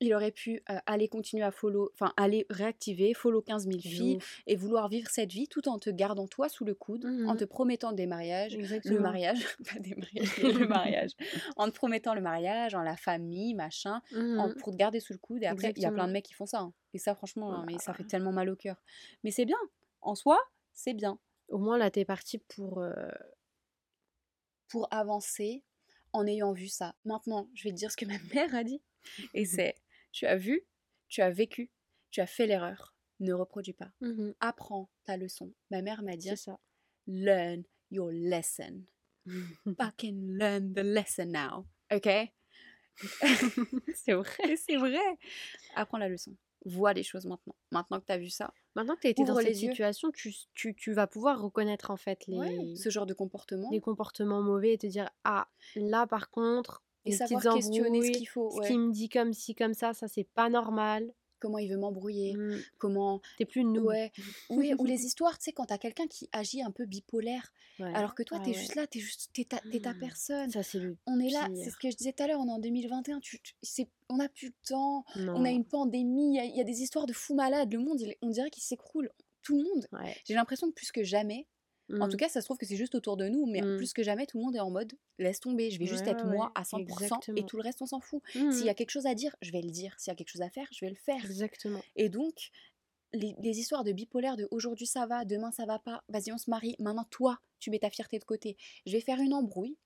B: Il aurait pu euh, aller continuer à follow, enfin aller réactiver, follow 15 000
A: De
B: filles
A: ouf.
B: et vouloir vivre cette vie tout en te gardant toi sous le coude, en
A: Mhm.
B: te promettant des mariages, le mariage, pas des mariages, le mariage, en te promettant le mariage, en la famille, machin, en-
A: Mhm.
B: pour te garder sous le coude. Et après, il y a plein de mecs qui font ça. hein. Et ça, franchement, hein, mais ça fait tellement mal au cœur. Mais c'est bien. En soi, c'est bien.
A: Au moins là, t'es parti pour. euh,
B: Pour avancer en ayant vu ça. Maintenant, je vais te dire ce que ma mère a dit. Et c'est, tu as vu, tu as vécu, tu as fait l'erreur. Ne reproduis pas.
A: mhm,
B: Apprends ta leçon. Ma mère m'a dit,
A: ça.
B: learn your lesson. Fucking learn the lesson now. Ok
A: c'est vrai.
B: C'est vrai. Apprends la leçon. Vois les choses maintenant. Maintenant que tu as vu ça.
A: Maintenant que tu as été dans cette
B: les yeux.
A: situation, tu, tu, tu vas pouvoir reconnaître en fait les,
B: Ouais, ce genre de comportement.
A: les comportements mauvais et te dire Ah, là par contre,
B: Et savoir questionner ce qu'il faut.
A: ce
B: ouais.
A: qu'il me dit comme ci, comme ça, ça c'est pas normal.
B: Comment il veut m'embrouiller.
A: Mm,
B: Comment.
A: T'es plus nous.
B: Ouais. Oui, ou les histoires, tu sais, quand t'as quelqu'un qui agit un peu bipolaire, alors que toi,
A: Ah
B: t'es juste là, t'es juste, t'es ta, t'es ta
A: Mm.
B: personne.
A: Ça c'est le
B: On est là, c'est ce que je disais tout à l'heure, on est en 2021, tu, tu- c'est, on n'a plus le temps,
A: Non.
B: on a une pandémie, il y a- il y, a des histoires de fous malades, le monde, on dirait qu'il s'écroule. Tout le monde, j'ai l'impression que plus que jamais, en
A: Mm.
B: tout cas, ça se trouve que c'est juste autour de nous, mais
A: Mm.
B: plus que jamais, tout le monde est en mode laisse tomber, je vais juste être
A: ouais,
B: moi à 100% et tout le reste, on s'en fout. S'il y a quelque chose à dire, je vais le dire. S'il y a quelque chose à faire, je vais le faire.
A: Exactement.
B: Et donc, les, les histoires de bipolaire, de aujourd'hui ça va, demain ça va pas, vas-y on se marie, maintenant toi, tu mets ta fierté de côté. Je vais faire une embrouille.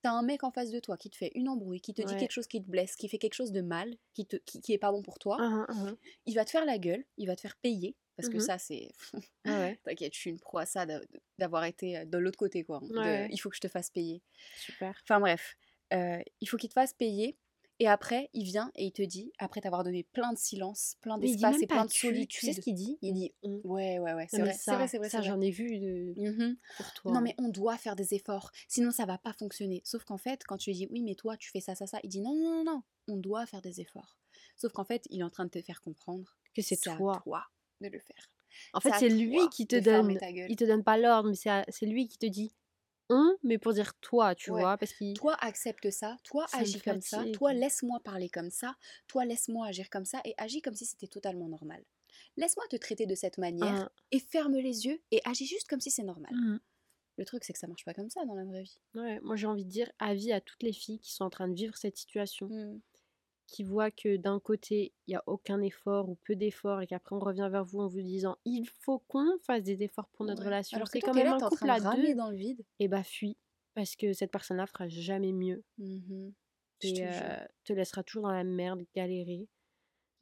B: T'as un mec en face de toi qui te fait une embrouille, qui te dit quelque chose qui te blesse, qui fait quelque chose de mal, qui, te, qui, qui est pas bon pour toi.
A: Ah, ah.
B: Il va te faire la gueule, il va te faire payer, parce que
A: Mhm.
B: ça c'est...
A: Ah ouais,
B: T'inquiète, je suis une pro à ça d'a- d'avoir été euh, de l'autre côté quoi. de-
A: Ouais.
B: il faut que je te fasse payer.
A: super.
B: Enfin bref, euh, il faut qu'il te fasse payer. Et après, il vient et il te dit, après t'avoir donné plein de silence, plein d'espace et plein de
A: tu,
B: solitude.
A: Tu sais ce qu'il dit?
B: Il dit,
A: on.
B: ouais, ouais, ouais, c'est vrai, c'est vrai, c'est vrai,
A: ça j'en ai vu de...
B: Mhm.
A: pour toi.
B: Non mais on doit faire des efforts, sinon ça va pas fonctionner. Sauf qu'en fait, quand tu lui dis oui mais toi tu fais ça, ça, ça, il dit non, non, non, non, on doit faire des efforts. Sauf qu'en fait, il est en train de te faire comprendre
A: que c'est toi
B: de le faire.
A: En fait, c'est lui qui te donne. Il te donne pas l'ordre, mais c'est lui qui te dit on, mais pour dire toi, tu
B: Ouais.
A: vois, parce qu'il.
B: Toi accepte ça, toi
A: Ça
B: agis comme ça, toi laisse-moi parler comme ça, toi laisse-moi agir comme ça et agis comme si c'était totalement normal. Laisse-moi te traiter de cette manière
A: Ah,
B: et ferme les yeux et agis juste comme si c'est normal.
A: mhm.
B: Le truc c'est que ça marche pas comme ça dans la vraie vie.
A: Ouais, moi j'ai envie de dire avis à toutes les filles qui sont en train de vivre cette situation,
B: Mm.
A: Qui voient que d'un côté il y a aucun effort ou peu d'efforts et qu'après on revient vers vous en vous disant il faut qu'on fasse des efforts pour notre
B: Ouais.
A: relation.
B: Alors
A: C'est quand même un couple
B: train
A: à deux.
B: dans le vide.
A: Et bah fuis parce que cette personne-là fera jamais mieux
B: te
A: et
B: jure.
A: euh, te laissera toujours dans la merde, galérer.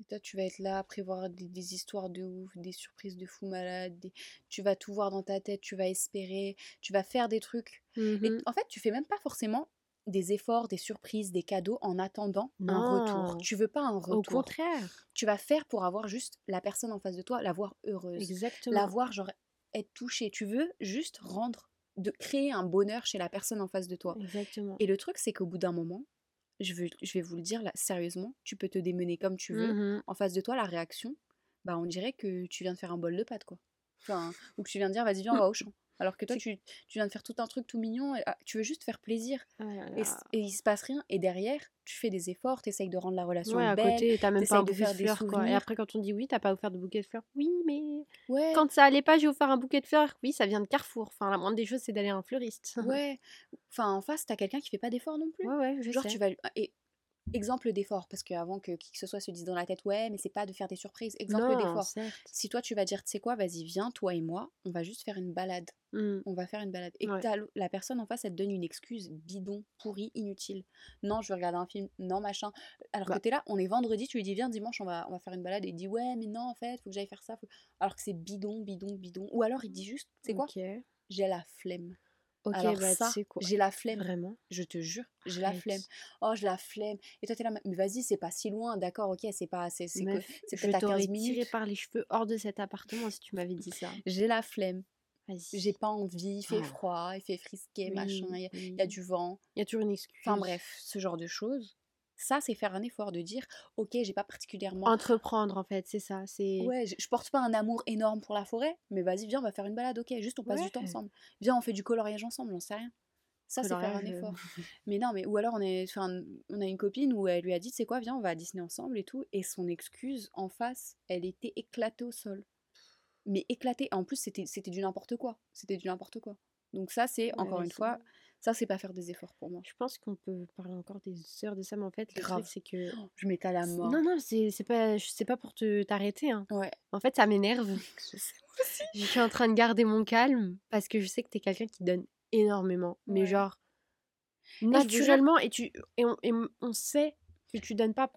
B: Et toi, tu vas être là à prévoir des, des histoires de ouf, des surprises de fou malade. des- Tu vas tout voir dans ta tête, tu vas espérer, tu vas faire des trucs. Et
A: Mhm.
B: en fait, tu fais même pas forcément des efforts, des surprises, des cadeaux en attendant un retour. Tu veux pas un
A: Au
B: retour.
A: contraire,
B: Tu vas faire pour avoir juste la personne en face de toi, la voir heureuse,
A: exactement.
B: la voir genre être touchée. Tu veux juste rendre, de créer un bonheur chez la personne en face de toi.
A: Exactement.
B: Et le truc, c'est qu'au bout d'un moment, je, veux, je vais vous le dire là, sérieusement, tu peux te démener comme tu veux.
A: Mhm.
B: En face de toi, la réaction, bah on dirait que tu viens de faire un bol de pâtes, quoi. Enfin, ou que tu viens de dire, vas-y, viens, on va au champ. Alors que toi, tu, tu viens de faire tout un truc tout mignon, et, ah, tu veux juste faire plaisir.
A: Ah là
B: Et,
A: là.
B: et il se passe rien. Et derrière, tu fais des efforts, t'essayes de rendre la relation
A: Ouais, à
B: belle.
A: côté, t'as même pas
B: de faire
A: de
B: des
A: fleurs, quoi. Et après, quand on dit oui, t'as pas offert de bouquet de fleurs. Oui, mais
B: Ouais,
A: quand ça allait pas, j'ai offert un bouquet de fleurs. Oui, ça vient de Carrefour. Enfin, la moindre des choses, c'est d'aller à un fleuriste.
B: ouais. Enfin, en face, t'as quelqu'un qui fait pas d'efforts non plus.
A: ouais, ouais, je
B: Genre,
A: sais.
B: tu vas. Et exemple d'effort, parce qu'avant que qui que ce soit se dise dans la tête, ouais, mais c'est pas de faire des surprises. Exemple d'effort. Si toi, tu vas dire, tu sais quoi, vas-y, viens, toi et moi, on va juste faire une balade.
A: Mm.
B: on va faire une balade. Et
A: Ouais.
B: la personne en face, elle te donne une excuse bidon, pourrie, inutile. Non, je veux regarder un film, non, machin. Alors
A: Bah.
B: que t'es là, on est vendredi, tu lui dis, viens, dimanche, on va, on va faire une balade. Et il dit, ouais, mais non, en fait, faut que j'aille faire ça. faut- Alors que c'est bidon, bidon, bidon. Ou alors il dit juste, c'est quoi?
A: Ok.
B: J'ai la flemme.
A: Ok,
B: alors
A: bah,
B: ça,
A: tu sais quoi.
B: j'ai la flemme.
A: Vraiment?
B: Je te jure, j'ai la flemme. Oh, j'ai la flemme. Et toi, t'es là, mais vas-y, c'est pas si loin, d'accord, ok, c'est pas. C'est c'est que- c'est
A: je
B: peut-être à
A: t'aurais
B: 15
A: tiré
B: minutes.
A: par les cheveux hors de cet appartement si tu m'avais dit ça.
B: J'ai la flemme.
A: Vas-y.
B: J'ai pas envie, il fait
A: Ah.
B: froid, il fait frisqué, machin, il y a-
A: oui,
B: il y a
A: oui.
B: du vent.
A: Il y a toujours une excuse.
B: Enfin bref, ce genre de choses. Ça, c'est faire un effort de dire, ok, j'ai pas particulièrement.
A: Entreprendre, en fait, c'est ça. C'est.
B: Ouais, je je porte pas un amour énorme pour la forêt, mais vas-y, viens, on va faire une balade, ok, juste on passe du temps ensemble. Viens, on fait du coloriage ensemble, j'en sais rien. Ça, c'est faire un
A: Coloriage, euh,
B: effort. Mais non, mais ou alors on, est, enfin, on a une copine où elle lui a dit, c'est quoi, viens, on va à Disney ensemble et tout. Et son excuse en face, elle était éclatée au sol. Mais éclatée. En plus, c'était c'était du n'importe quoi. C'était du n'importe quoi. Donc ça, c'est,
A: Ouais,
B: encore une fois, ça, c'est pas faire des efforts pour moi.
A: Je pense qu'on peut parler encore des heures de ça, mais en fait, le
B: Grave.
A: truc, c'est que.
B: Je m'étale à mort.
A: Non, non, c'est pas, pas pour te t'arrêter. Hein.
B: Ouais.
A: En fait, ça m'énerve.
B: Je sais.
A: Je suis en train de garder mon calme parce que je sais que t'es quelqu'un qui donne énormément. Mais genre, naturellement, et, tu, et, on, et on sait que tu donnes pas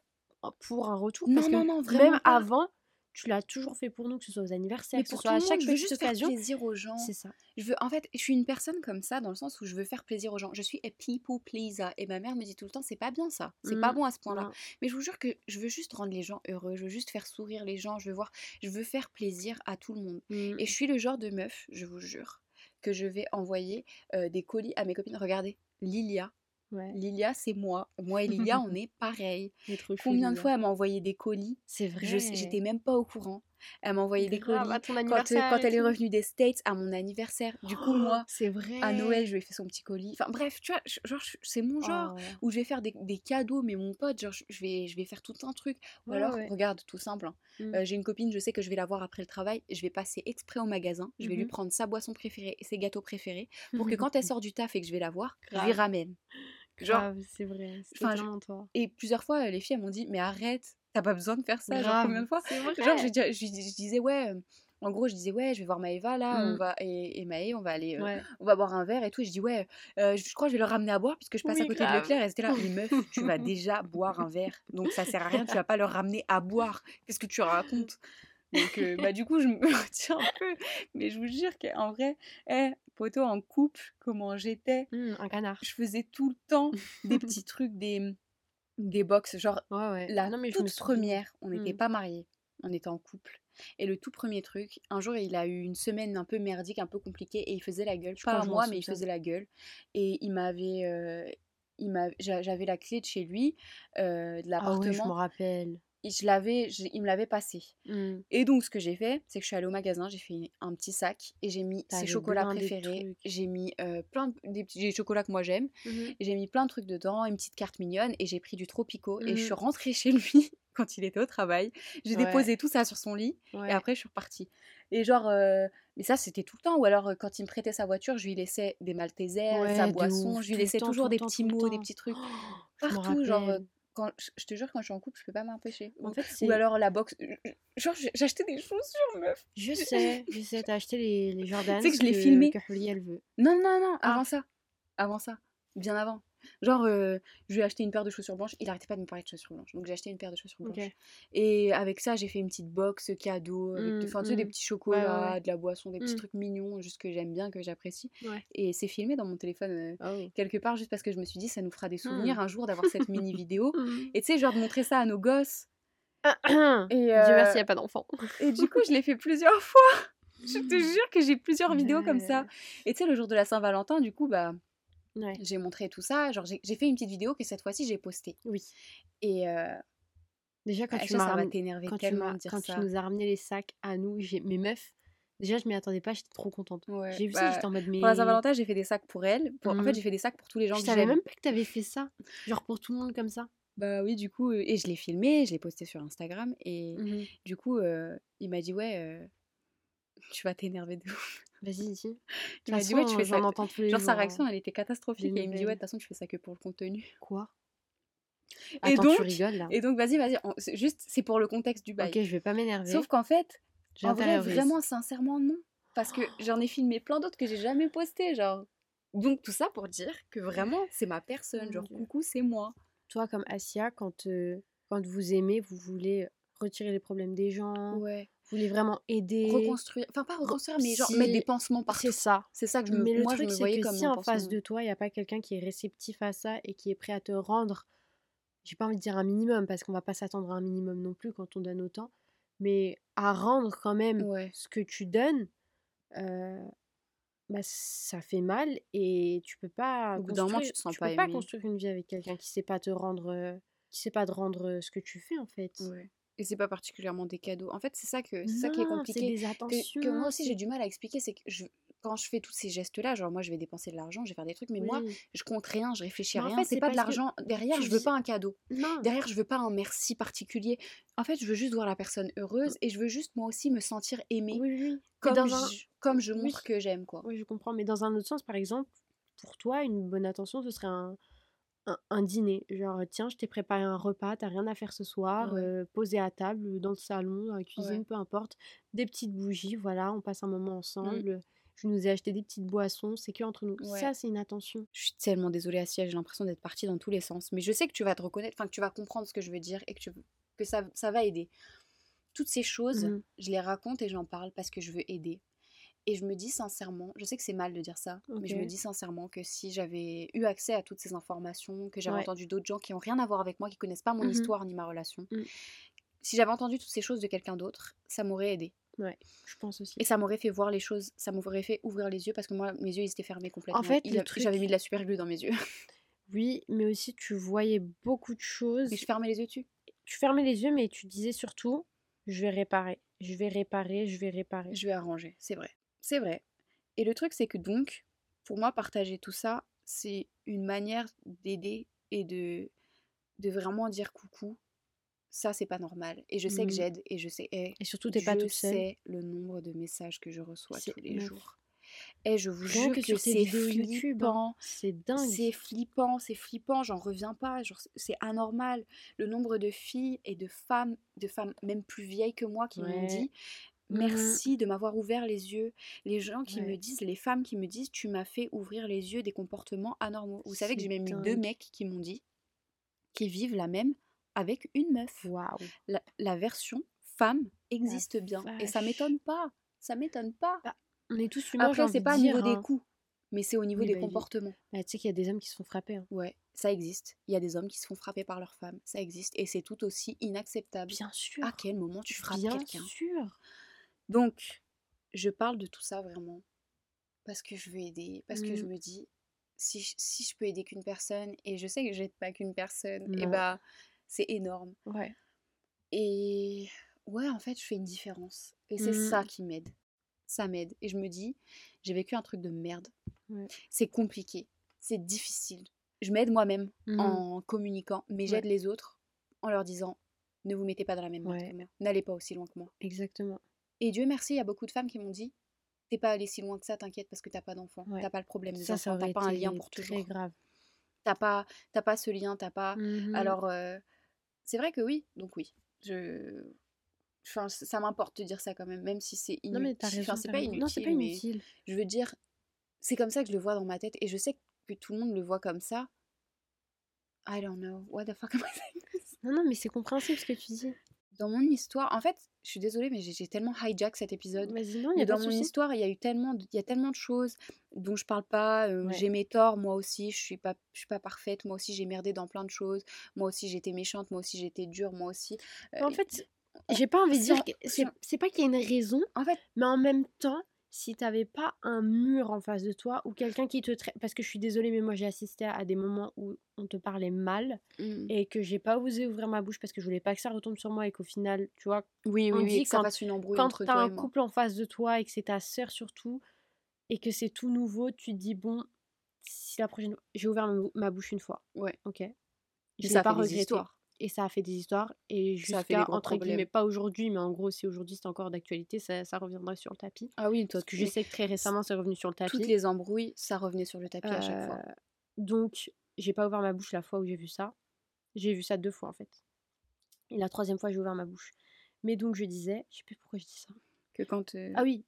A: pour un retour.
B: Non,
A: parce que
B: non, non, vraiment
A: même
B: pas.
A: avant, tu l'as toujours fait pour nous, que ce soit aux anniversaires,
B: Mais
A: que ce soit à chaque
B: monde, je veux juste faire
A: occasion.
B: plaisir aux gens.
A: C'est ça.
B: Je veux, en fait, je suis une personne comme ça dans le sens où je veux faire plaisir aux gens. Je suis a people pleaser et ma mère me dit tout le temps c'est pas bien ça, c'est pas
A: Mm,
B: bon à ce point-là. Mais je vous jure que je veux juste rendre les gens heureux, je veux juste faire sourire les gens, je veux voir, je veux faire plaisir à tout le monde. Et je suis le genre de meuf, je vous jure, que je vais envoyer euh, des colis à mes copines. Regardez, Lilia,
A: Ouais.
B: Lilia c'est moi, moi et Lilia on est pareil.
A: Chou,
B: Combien de fois elle m'a envoyé des colis?
A: C'est vrai.
B: J'étais même pas au courant. Elle m'a envoyé des colis quand, euh, quand elle est revenue des States à mon anniversaire. Du coup, moi,
A: c'est vrai.
B: à Noël, je lui ai fait son petit colis. Enfin bref, tu vois, genre, c'est mon genre.
A: Oh.
B: Où je vais faire des, des cadeaux, mais mon pote, genre, je vais, je vais faire tout un truc. Ou
A: Ouais,
B: alors,
A: ouais.
B: regarde, tout simple. hein,
A: Mm.
B: euh, J'ai une copine, je sais que je vais la voir après le travail. Je vais passer exprès au magasin. Je vais lui
A: Mhm.
B: prendre sa boisson préférée et ses gâteaux préférés. Pour que quand elle sort du taf et que je vais la voir, je lui ramène. Genre,
A: c'est vrai. Totalement toi.
B: et plusieurs fois, les filles, elles m'ont dit, mais arrête, t'as pas besoin de faire ça. Genre, combien de fois? Genre, je, dis- je, dis- je disais, ouais. euh, En gros, je disais, ouais, je vais voir Maëva là, on
A: Mm.
B: va, et, et Maë, on va aller, euh,
A: Ouais.
B: on va boire un verre et tout. Et je dis, ouais, euh, je crois que je vais leur ramener à boire puisque je passe à côté
A: grave.
B: de Leclerc. Et c'était là, mais meuf, tu vas déjà boire un verre. Donc ça sert à rien, tu vas pas leur ramener à boire. Qu'est-ce que tu racontes? Donc, euh, bah, du coup, je me retiens un peu. Mais je vous jure qu'en vrai, eh, poteau en couple, comment j'étais,
A: Mm, un canard.
B: je faisais tout le temps des petits trucs, des, des box. Genre,
A: Ouais, ouais.
B: la
A: non, mais je
B: toute première, on n'était
A: Mm.
B: pas mariés, on était en couple. Et le tout premier truc, un jour il a eu une semaine un peu merdique, un peu compliquée, et il faisait la gueule.
A: Je
B: Pas à
A: je
B: moi, mais il faisait la gueule. Et il m'avait. euh, il m'a- j'a- J'avais la clé de chez lui, euh, de
A: Ah ouais, je
B: l'appartement.
A: me rappelle.
B: Je l'avais, il me l'avait passé.
A: Mm.
B: Et donc ce que j'ai fait, c'est que je suis allée au magasin, j'ai fait un petit sac et j'ai mis ses chocolats préférés. J'ai mis euh, plein de, des petits des chocolats que moi j'aime.
A: Mhm.
B: J'ai mis plein de trucs dedans, une petite carte mignonne et j'ai pris du Tropico et je suis
A: Mhm.
B: rentrée chez lui quand il était au travail. J'ai
A: Ouais.
B: déposé tout ça sur son lit
A: Ouais.
B: et après je suis repartie. Et genre, euh, mais ça c'était tout le temps. Ou alors euh, quand il me prêtait sa voiture, je lui laissais des Maltesers,
A: Ouais,
B: sa boisson,
A: ouf,
B: je lui laissais toujours des petits mots, des petits trucs.
A: Oh,
B: Partout, genre. Quand, je te jure, quand je suis en couple, je peux pas m'empêcher. Ou,
A: fait,
B: ou
A: c'est.
B: alors la boxe. Genre, j'ai- j'achetais des chaussures, meuf.
A: Je sais, je sais, t'as acheté les, les Jordan.
B: Tu sais que je l'ai filmé.
A: Que elle veut.
B: Non, non, non,
A: Ah.
B: avant ça. Avant ça. Bien avant. Genre, euh, je lui ai acheté une paire de chaussures blanches. Il arrêtait pas de me parler de chaussures blanches. Donc, j'ai acheté une paire de chaussures blanches. Et avec ça, j'ai fait une petite box cadeau. Avec,
A: Mm,
B: enfin, tu sais, des petits chocolats,
A: ouais.
B: de la boisson, des petits
A: Mm.
B: trucs mignons, juste que j'aime bien, que j'apprécie.
A: Ouais.
B: Et c'est filmé dans mon téléphone euh,
A: Oh.
B: quelque part, juste parce que je me suis dit, ça nous fera des souvenirs
A: Mm.
B: un jour d'avoir cette mini vidéo.
A: Mm.
B: Et tu sais, genre de montrer ça à nos gosses.
A: Dieu
B: Et,
A: merci,
B: euh,
A: il n'y a pas d'enfant.
B: et du coup, je l'ai fait plusieurs fois. Je te jure que j'ai plusieurs vidéos comme ça. Et tu sais, le jour de la Saint-Valentin, du coup, bah,
A: Ouais.
B: j'ai montré tout ça. Genre, j'ai fait une petite vidéo que cette fois-ci, j'ai postée.
A: Oui.
B: Et euh,
A: Déjà, quand, tu,
B: ça va
A: ramené-
B: t'énerver
A: quand, tu,
B: tellement
A: m'as-
B: de dire
A: quand
B: ça.
A: tu nous as ramené les sacs à nous, j'ai... mes meufs, déjà, je m'y attendais pas, j'étais trop contente.
B: Ouais,
A: J'ai vu ça,
B: bah,
A: j'étais en mode. Mais...
B: Pour la Saint-Valentin, j'ai fait des sacs pour elle. Pour... En fait,
A: Mhm.
B: j'ai fait des sacs pour tous les gens
A: Je
B: que
A: savais même pas que t'avais fait ça. Genre pour tout le monde comme ça.
B: Bah oui, du coup, et je l'ai filmé, je l'ai posté sur Instagram. Et
A: Mhm.
B: du coup, euh, il m'a dit, ouais, euh, tu vas t'énerver de ouf.
A: Vas-y, dis.
B: Il m'a dit, ouais, tu fais ça.
A: entends tous les
B: Genre,
A: jours.
B: sa
A: hein.
B: réaction, elle était catastrophique. Et il me dit, ouais, de toute façon, tu fais ça que pour le contenu.
A: Quoi?
B: Et
A: Attends,
B: donc,
A: tu rigoles là.
B: Et donc, vas-y, vas-y. on- Juste, c'est pour le contexte du bail.
A: Ok, je vais pas m'énerver.
B: Sauf qu'en fait, en vrai, vraiment, sincèrement, non. Parce que j'en ai filmé plein d'autres que j'ai jamais posté, genre. Donc, tout ça pour dire que vraiment, c'est ma personne. Genre, coucou, c'est moi.
A: Toi, comme Asia, quand, euh, quand vous aimez, vous voulez retirer les problèmes des gens,
B: Ouais.
A: Voulez vraiment aider.
B: Reconstruire. Enfin, pas reconstruire, mais genre
A: si-
B: mettre des pansements partout.
A: C'est ça.
B: C'est ça que je me,
A: Mais le
B: moi, je
A: truc,
B: me
A: c'est
B: voyais
A: que
B: comme
A: si en face de toi, il n'y a pas quelqu'un qui est réceptif à ça et qui est prêt à te rendre, j'ai pas envie de dire un minimum, parce qu'on va pas s'attendre à un minimum non plus quand on donne autant, mais à rendre quand même
B: Ouais.
A: ce que tu donnes, euh, bah, ça fait mal et tu peux pas
B: Au bout d'un moment, tu te sens
A: tu
B: pas
A: peux pas construire une vie avec quelqu'un qui sait pas te rendre, qui sait pas te rendre euh, ce que tu fais en fait.
B: Ouais. Et c'est pas particulièrement des cadeaux. En fait, c'est ça que c'est ça qui est
A: c'est
B: compliqué.
A: des
B: Que,
A: attentions,
B: que moi aussi j'ai
A: c'est
B: du mal à expliquer, c'est que je, quand je fais tous ces gestes-là, genre moi je vais dépenser de l'argent, je vais faire des trucs, mais moi je compte rien, je réfléchis à
A: Mais en
B: rien.
A: fait,
B: C'est
A: c'est
B: pas de l'argent derrière, je veux
A: dis
B: pas un cadeau.
A: non.
B: Derrière, je veux pas un merci particulier. En fait, je veux juste voir la personne heureuse et je veux juste moi aussi me sentir aimée
A: Oui, oui,
B: comme
A: dans un
B: je, comme je
A: oui,
B: montre que j'aime quoi.
A: oui, je comprends. Mais dans un autre sens, par exemple, pour toi, une bonne attention, ce serait un, un, un dîner. Genre, tiens, je t'ai préparé un repas, t'as rien à faire ce soir,
B: Ouais,
A: euh, posé à table, dans le salon, dans la
B: ouais.
A: cuisine, peu importe. Des petites bougies, voilà, on passe un moment
B: Mm,
A: ensemble. Je nous ai acheté des petites boissons, c'est que entre nous.
B: ouais.
A: Ça, c'est une attention.
B: Je suis tellement désolée Assia, j'ai l'impression d'être partie dans tous les sens, mais je sais que tu vas te reconnaître, enfin que tu vas comprendre ce que je veux dire et que tu que ça ça va aider. Toutes ces choses,
A: Mhm.
B: je les raconte et j'en parle parce que je veux aider. Et je me dis sincèrement, je sais que c'est mal de dire ça, mais je me dis sincèrement que si j'avais eu accès à toutes ces informations, que j'avais
A: Ouais.
B: entendu d'autres gens qui n'ont rien à voir avec moi, qui connaissent pas mon
A: Mhm.
B: histoire ni ma relation,
A: Mm.
B: si j'avais entendu toutes ces choses de quelqu'un d'autre, ça m'aurait aidé.
A: Ouais, je pense aussi.
B: Et ça m'aurait fait voir les choses, ça m'aurait fait ouvrir les yeux parce que moi, mes yeux, ils étaient fermés
A: En
B: complètement.
A: fait,
B: Il
A: le
B: a- J'avais mis
A: truc,
B: de la super glue dans mes yeux.
A: oui, mais aussi tu voyais beaucoup de choses.
B: je fermais les yeux dessus.
A: Tu fermais les yeux, mais tu disais surtout, je vais réparer, je vais réparer, je vais réparer.
B: Je vais arranger, c'est vrai. C'est vrai. Et le truc, c'est que donc, pour moi, partager tout ça, c'est une manière d'aider et de, de vraiment dire coucou. Ça, c'est pas normal. Et je sais que
A: Mm.
B: j'aide et je sais, et
A: Et surtout, t'es pas
B: je
A: toute seule.
B: sais le nombre de messages que je reçois tous les jours. Et je vous jure
A: que
B: c'est
A: YouTube, hein.
B: flippant.
A: C'est dingue.
B: C'est flippant, c'est flippant, j'en reviens pas, c'est anormal. Le nombre de filles et de femmes, de femmes même plus vieilles que moi qui m'ont dit
A: Mhm.
B: merci de m'avoir ouvert les yeux. Les gens qui me disent, les femmes qui me disent tu m'as fait ouvrir les yeux des comportements anormaux. Vous savez que j'ai même eu deux mecs qui m'ont dit qui vivent la même avec une meuf.
A: Waouh.
B: La, la version femme
A: La
B: existe bien et ça m'étonne pas. Ça m'étonne pas.
A: Bah, on est tous humains,
B: Après c'est pas au niveau des
A: hein.
B: coups, mais c'est au niveau
A: Oui,
B: des
A: bah,
B: comportements.
A: bah, tu sais qu'il y a des hommes qui se font frapper. hein.
B: Ouais, ça existe. Il y a des hommes qui se font frapper par leurs femmes. Ça existe. Et c'est tout aussi inacceptable.
A: Bien sûr.
B: À quel moment tu frappes
A: Bien
B: quelqu'un?
A: sûr.
B: Donc, je parle de tout ça vraiment parce que je veux aider. Parce que je
A: Mm.
B: me dis, si je, si je peux aider qu'une personne, et je sais que j'aide pas qu'une personne, et bah, c'est énorme.
A: Ouais.
B: Et ouais, en fait, je fais une différence. Et c'est
A: Mm.
B: ça qui m'aide. Ça m'aide. Et je me dis, j'ai vécu un truc de merde.
A: Ouais.
B: C'est compliqué. C'est difficile. Je m'aide moi-même
A: Mhm.
B: en communiquant, mais
A: Ouais.
B: j'aide les autres en leur disant, ne vous mettez pas dans la même merde
A: Ouais.
B: que moi. N'allez pas aussi loin que moi.
A: Exactement.
B: Et Dieu merci, il y a beaucoup de femmes qui m'ont dit, t'es pas allé si loin que ça, t'inquiète, parce que t'as pas d'enfant.
A: Ouais.
B: T'as pas le problème des
A: Ça,
B: enfants, t'as pas un lien pour toujours.
A: grave.
B: T'as pas, t'as pas ce lien, t'as pas...
A: Mhm.
B: Alors, euh, c'est vrai que oui, donc oui. Je... Enfin, ça m'importe de dire ça quand même, même si c'est
A: Non, mais
B: inutile.
A: t'as raison.
B: Enfin, c'est pas inutile,
A: Non, c'est pas inutile.
B: je veux dire, c'est comme ça que je le vois dans ma tête, et je sais que tout le monde le voit comme ça. I don't know, what the fuck am I saying?
A: Non, non, mais c'est compréhensible ce que tu dis.
B: Dans mon histoire, en fait, je suis désolée, mais j'ai tellement hijack cet épisode.
A: Vas-y, non, il y a
B: dans mon histoire, il y a eu tellement de, il y a tellement de choses dont je parle pas. euh,
A: Ouais.
B: J'ai mes torts, moi aussi. Je suis pas, je suis pas parfaite. Moi aussi, j'ai merdé dans plein de choses. Moi aussi, j'étais méchante. Moi aussi, j'étais dure. Moi aussi.
A: Mais En
B: Euh,
A: fait, j'ai pas envie de dire c'est pas qu'il y a une raison,
B: en fait,
A: mais en même temps, si t'avais pas un mur en face de toi ou quelqu'un qui te traite. Parce que je suis désolée, mais moi j'ai assisté à des moments où on te parlait mal
B: mm,
A: et que j'ai pas osé ouvrir ma bouche parce que je voulais pas que ça retombe sur moi et qu'au final, tu vois,
B: oui,
A: on
B: oui, oui,
A: dit
B: que ça
A: quand,
B: fasse une embrouille
A: quand
B: entre toi
A: un
B: et moi.
A: couple en face de toi et que c'est ta sœur surtout et que c'est tout nouveau, tu te dis bon, si la prochaine j'ai ouvert ma, bou- ma bouche une fois,
B: Ouais.
A: ok, je
B: a
A: pas regretté
B: histoires.
A: Et ça a fait des histoires et jusqu'à entre guillemets pas aujourd'hui, mais en gros si aujourd'hui c'est encore d'actualité, ça, ça reviendra sur le tapis
B: Ah oui, toi,
A: parce que je sais que très récemment c'est revenu sur le
B: toutes
A: tapis.
B: les embrouilles, ça revenait sur le tapis à chaque fois.
A: Euh, donc j'ai pas ouvert ma bouche la fois où j'ai vu ça. J'ai vu ça deux fois en fait. Et la troisième fois j'ai ouvert ma bouche. Mais donc je disais, je sais plus pourquoi je dis ça.
B: Que quand euh,
A: Ah oui,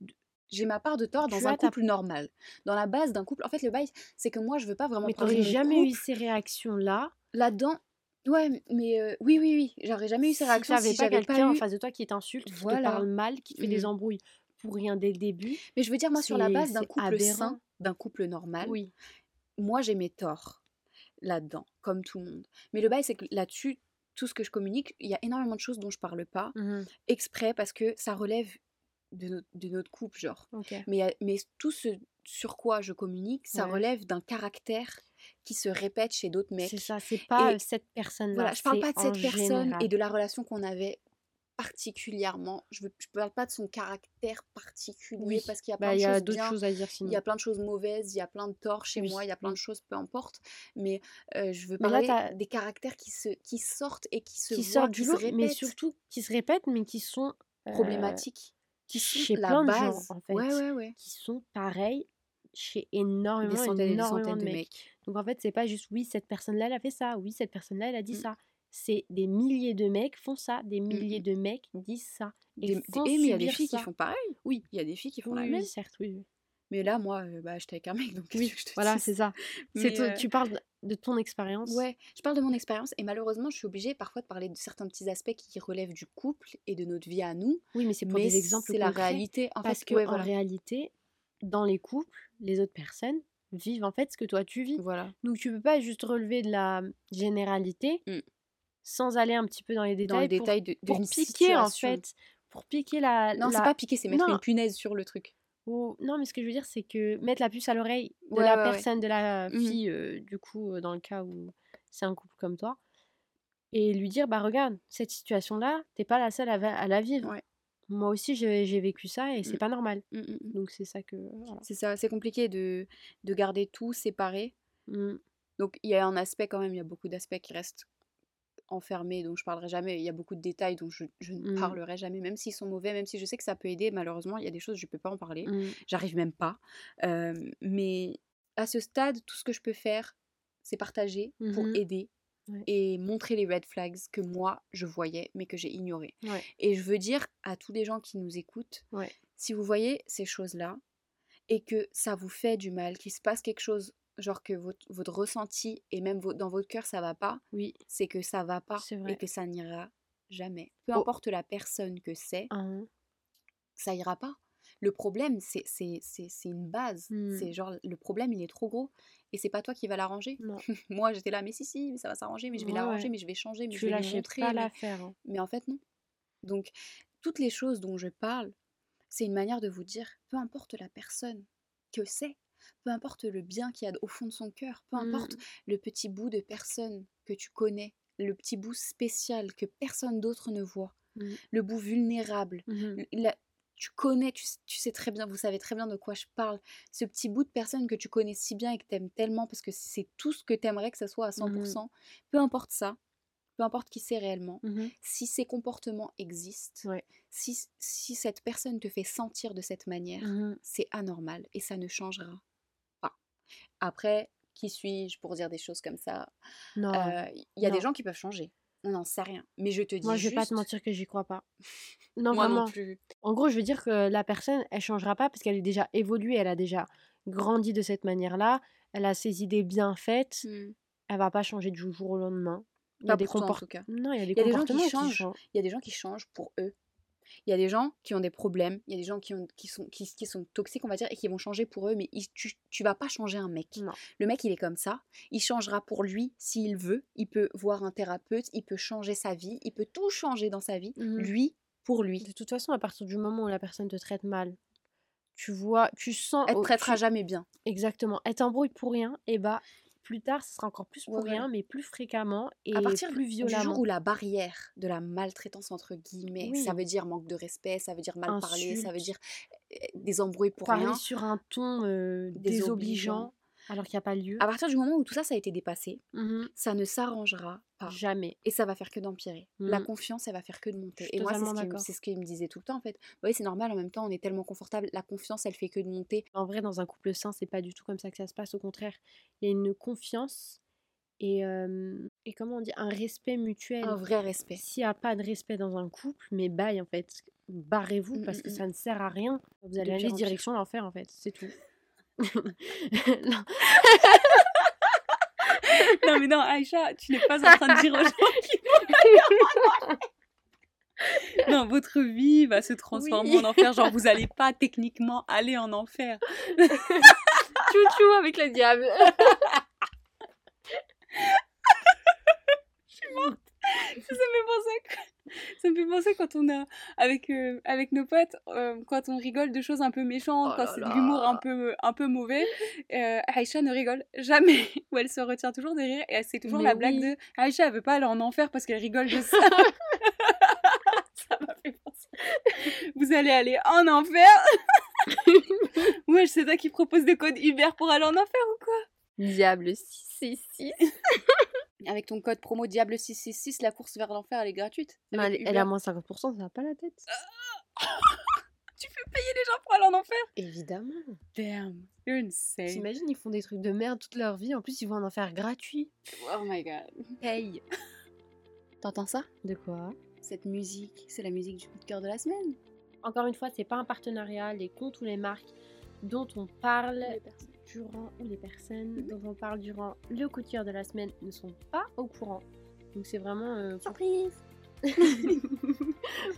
B: j'ai ma part de tort
A: tu
B: dans un
A: ta
B: couple normal, dans la base d'un couple. En fait, le bail, c'est que moi, je veux pas vraiment
A: Mais t'aurais jamais eu ces réactions-là
B: là-dedans. Ouais, mais euh, oui, oui, oui, j'aurais jamais eu ces
A: si
B: réactions
A: t'avais
B: si
A: pas
B: j'avais
A: quelqu'un
B: pas
A: en
B: eu.
A: face de toi qui t'insulte, qui te
B: Voilà.
A: parle mal, qui te fait des
B: Mhm.
A: embrouilles pour rien dès le début.
B: Mais je veux dire, moi, sur la base d'un couple sain, d'un couple normal,
A: Oui.
B: moi, j'ai mes torts là-dedans, comme tout le monde. Mais le bail, c'est que là-dessus, tout ce que je communique, il y a énormément de choses dont je parle pas,
A: Mhm.
B: exprès, parce que ça relève de, notre- de notre couple, genre. Mais tout ce sur quoi je communique, ça
A: Ouais.
B: relève d'un caractère qui se répète chez d'autres
A: C'est
B: mecs.
A: ça, c'est pas
B: Et
A: euh, cette personne-là.
B: voilà, je parle
A: c'est
B: pas de cette personne
A: général.
B: et de la relation qu'on avait particulièrement. Je ne je parle pas de son caractère particulier
A: Oui,
B: parce qu'il y a
A: bah,
B: plein
A: il
B: de
A: y a
B: choses
A: d'autres choses à dire
B: Il y
A: sinon.
B: a plein de choses mauvaises, il y a plein de torts chez
A: Oui,
B: moi, il y a plein de choses, peu importe. Mais euh, je veux
A: là,
B: parler des caractères qui, se, qui sortent et qui se
A: qui
B: voient,
A: sortent du lot, mais surtout qui se répètent, mais qui sont, heu,
B: problématiques, qui sont
A: chez
B: la
A: plein de gens, en fait.
B: ouais, ouais.
A: Qui sont pareils chez
B: Des
A: énormément,
B: centaines des
A: énormément
B: centaines
A: de
B: de
A: mecs. Donc en fait, c'est pas juste: «Oui, cette personne-là, elle a fait ça. Oui, cette personne-là, elle a dit
B: Mm,
A: ça». C'est des milliers de mecs font ça, des
B: mm,
A: milliers
B: mm.
A: de mecs disent ça et
B: Des- des-
A: font
B: et mais il y a des filles qui font pareil?
A: Oui.
B: Il y a des filles qui font la
A: Oui,
B: même.
A: oui, certes, oui.
B: Mais là, moi, bah, j'étais avec un mec, donc
A: Oui,
B: je te
A: voilà, c'est ça. C'est
B: Mais
A: ton
B: euh,
A: tu parles de ton expérience?
B: ouais, je parle de mon expérience et malheureusement, je suis obligée parfois de parler de certains petits aspects qui relèvent du couple et de notre vie à nous.
A: Oui, mais c'est pour
B: Mais
A: des exemples
B: c'est la réalité. En
A: parce
B: fait,
A: que
B: ouais,
A: en réalité, dans les couples, les autres personnes vivent en fait ce que toi tu vis.
B: Voilà.
A: Donc tu peux pas juste relever de la généralité
B: Mm.
A: sans aller un petit peu dans les
B: Dans le
A: détails pour
B: de, de
A: pour
B: une
A: piquer en fait, pour piquer la
B: Non, c'est
A: la
B: pas piquer, c'est mettre
A: non,
B: une punaise sur le truc.
A: Ou non, mais ce que je veux dire c'est que mettre la puce à l'oreille de
B: Ouais,
A: la
B: ouais, ouais.
A: personne, de la
B: Mhm.
A: fille euh, du coup euh, dans le cas où c'est un couple comme toi et lui dire bah regarde, cette situation-là, t'es pas la seule à, la vivre. Moi aussi j'ai vécu ça et c'est
B: Mm.
A: pas normal.
B: Mm, mm, mm.
A: Donc c'est ça que voilà.
B: C'est ça, c'est compliqué de, de garder tout séparé. Donc il y a un aspect quand même, il y a beaucoup d'aspects qui restent enfermés, dont je parlerai jamais. Il y a beaucoup de détails dont je, je ne
A: Mm.
B: parlerai jamais, même s'ils sont mauvais, même si je sais que ça peut aider. Malheureusement, il y a des choses je peux pas en parler.
A: Mm.
B: J'arrive même pas. Euh, mais à ce stade, tout ce que je peux faire, c'est partager pour
A: Mhm.
B: aider
A: Ouais.
B: et montrer les red flags que moi je voyais mais que j'ai ignorés.
A: Ouais.
B: Et je veux dire à tous les gens qui nous écoutent,
A: Ouais.
B: si vous voyez ces choses-là et que ça vous fait du mal, qu'il se passe quelque chose, genre que votre, votre ressenti et même dans votre cœur ça va pas,
A: Oui,
B: c'est que ça va pas et que ça n'ira jamais. Peu
A: Oh.
B: importe la personne que c'est,
A: Hein.
B: ça ira pas. Le problème, c'est c'est- c'est- c'est une base.
A: Mm.
B: C'est genre, le problème, il est trop gros. Et c'est pas toi qui va l'arranger. Moi, j'étais là, mais si, si, mais ça va s'arranger, mais je vais
A: Ouais,
B: l'arranger,
A: ouais.
B: mais je vais changer, mais je vais lui montrer.
A: pas
B: mais...
A: hein.
B: mais en fait, non. Donc, toutes les choses dont je parle, c'est une manière de vous dire, peu importe la personne que c'est, peu importe le bien qu'il y a au fond de son cœur, peu importe
A: Mm.
B: le petit bout de personne que tu connais, le petit bout spécial que personne d'autre ne voit,
A: Mm.
B: le bout vulnérable, la- tu connais, tu, sais très bien, vous savez très bien de quoi je parle, ce petit bout de personne que tu connais si bien et que t'aimes tellement parce que c'est tout ce que t'aimerais que ça soit à 100%, peu importe ça, peu importe qui c'est réellement, si ces comportements existent,
A: Ouais.
B: si, si cette personne te fait sentir de cette manière, c'est anormal et ça ne changera. Après, qui suis-je pour dire des choses comme ça?
A: Non.
B: Euh, Il y a des gens qui peuvent changer. On n'en sait rien. Mais je te dis
A: Moi, je vais pas te mentir que j'y crois pas. Non,
B: moi
A: vraiment.
B: non plus.
A: En gros, je veux dire que la personne, elle changera pas parce qu'elle est déjà évoluée, elle a déjà grandi de cette manière-là, elle a ses idées bien faites,
B: Hmm.
A: elle va pas changer du jour au lendemain. Il y a des
B: pour toi, en
A: comport-
B: tout cas.
A: Non, il y a des
B: y a des gens qui
A: comportements
B: changent. Il y a des gens qui changent pour eux. Il y a des gens qui ont des problèmes, il y a des gens qui, ont, qui, sont, qui, qui sont toxiques, on va dire, et qui vont changer pour eux, mais tu, tu vas pas changer un mec.
A: Non.
B: Le mec, il est comme ça, il changera pour lui s'il veut, il peut voir un thérapeute, il peut changer sa vie, il peut tout changer dans sa vie,
A: Mhm.
B: lui, pour lui.
A: De toute façon, à partir du moment où la personne te traite mal, tu vois, tu sens.
B: Elle te
A: oh,
B: traitera
A: tu-
B: jamais bien.
A: Exactement. Elle t'embrouille pour rien, et bah plus tard, ce sera encore plus pour
B: Ouais,
A: rien, mais plus fréquemment et
B: à partir
A: plus
B: du
A: violemment.
B: jour où la barrière de la maltraitance entre guillemets,
A: Oui.
B: ça veut dire manque de respect, ça veut dire mal parler, ça veut dire euh, des embrouilles pour
A: Parler
B: rien.
A: sur un ton euh,
B: Désobligeant.
A: Alors qu'il n'y a pas lieu.
B: À partir du moment où tout ça, ça a été dépassé,
A: Mhm.
B: ça ne s'arrangera pas.
A: Jamais.
B: Et ça va faire que d'empirer. La
A: Mhm.
B: confiance, elle va faire que de monter. Et moi, c'est ce qu'il me-
A: d'accord.
B: c'est ce qu'il me disait tout le temps, en fait. Oui, c'est normal, en même temps, on est tellement confortable. La confiance, elle fait que de monter.
A: En vrai, dans un couple sain, c'est pas du tout comme ça que ça se passe. Au contraire, il y a une confiance et, euh, et comment on dit, un respect mutuel.
B: Un vrai respect.
A: S'il n'y a pas de respect dans un couple, mais bye en fait, barrez-vous
B: Mm,
A: parce que ça ne sert à rien. Vous allez aller direction l'enfer en fait, c'est tout. Non.
B: non, mais non, Aïcha, tu n'es pas en train de dire aux gens qui Non, votre vie va se transformer
A: Oui.
B: en enfer. Genre, vous allez pas techniquement aller en enfer.
A: Chouchou avec le diable.
B: ça me fait penser que- ça me fait penser quand on a avec euh, avec nos potes euh, quand on rigole de choses un peu méchantes
A: Oh
B: quand c'est de l'humour un peu un peu mauvais euh, Aïcha ne rigole jamais. Ou elle se retient toujours de rire et c'est toujours
A: Mais
B: la blague de Aïcha elle veut pas aller en enfer parce qu'elle rigole de ça. Ça m'a Vous allez aller en enfer? Ouais, c'est toi qui propose des codes Uber pour aller en enfer ou quoi?
A: Diable 666.
B: Avec ton code promo Diable 666, la course vers l'enfer, elle est gratuite.
A: Non, elle, a moins 50%, ça va pas la tête.
B: Tu fais payer les gens pour aller en enfer?
A: Évidemment.
B: Damn, you're insane.
A: T'imagines, ils font des trucs de merde toute leur vie. En plus, ils vont en enfer gratuit.
B: Oh my god. Hey T'entends ça?
A: De quoi?
B: Cette musique, c'est la musique du coup de cœur de la semaine.
A: Encore une fois, c'est pas un partenariat. Les comptes ou les marques dont on parle
B: Les personnes.
A: Durant ou les personnes
B: Mhm.
A: dont on parle durant le coup de cœur de la semaine ne sont pas au courant. Donc c'est vraiment euh, pour,
B: Surprise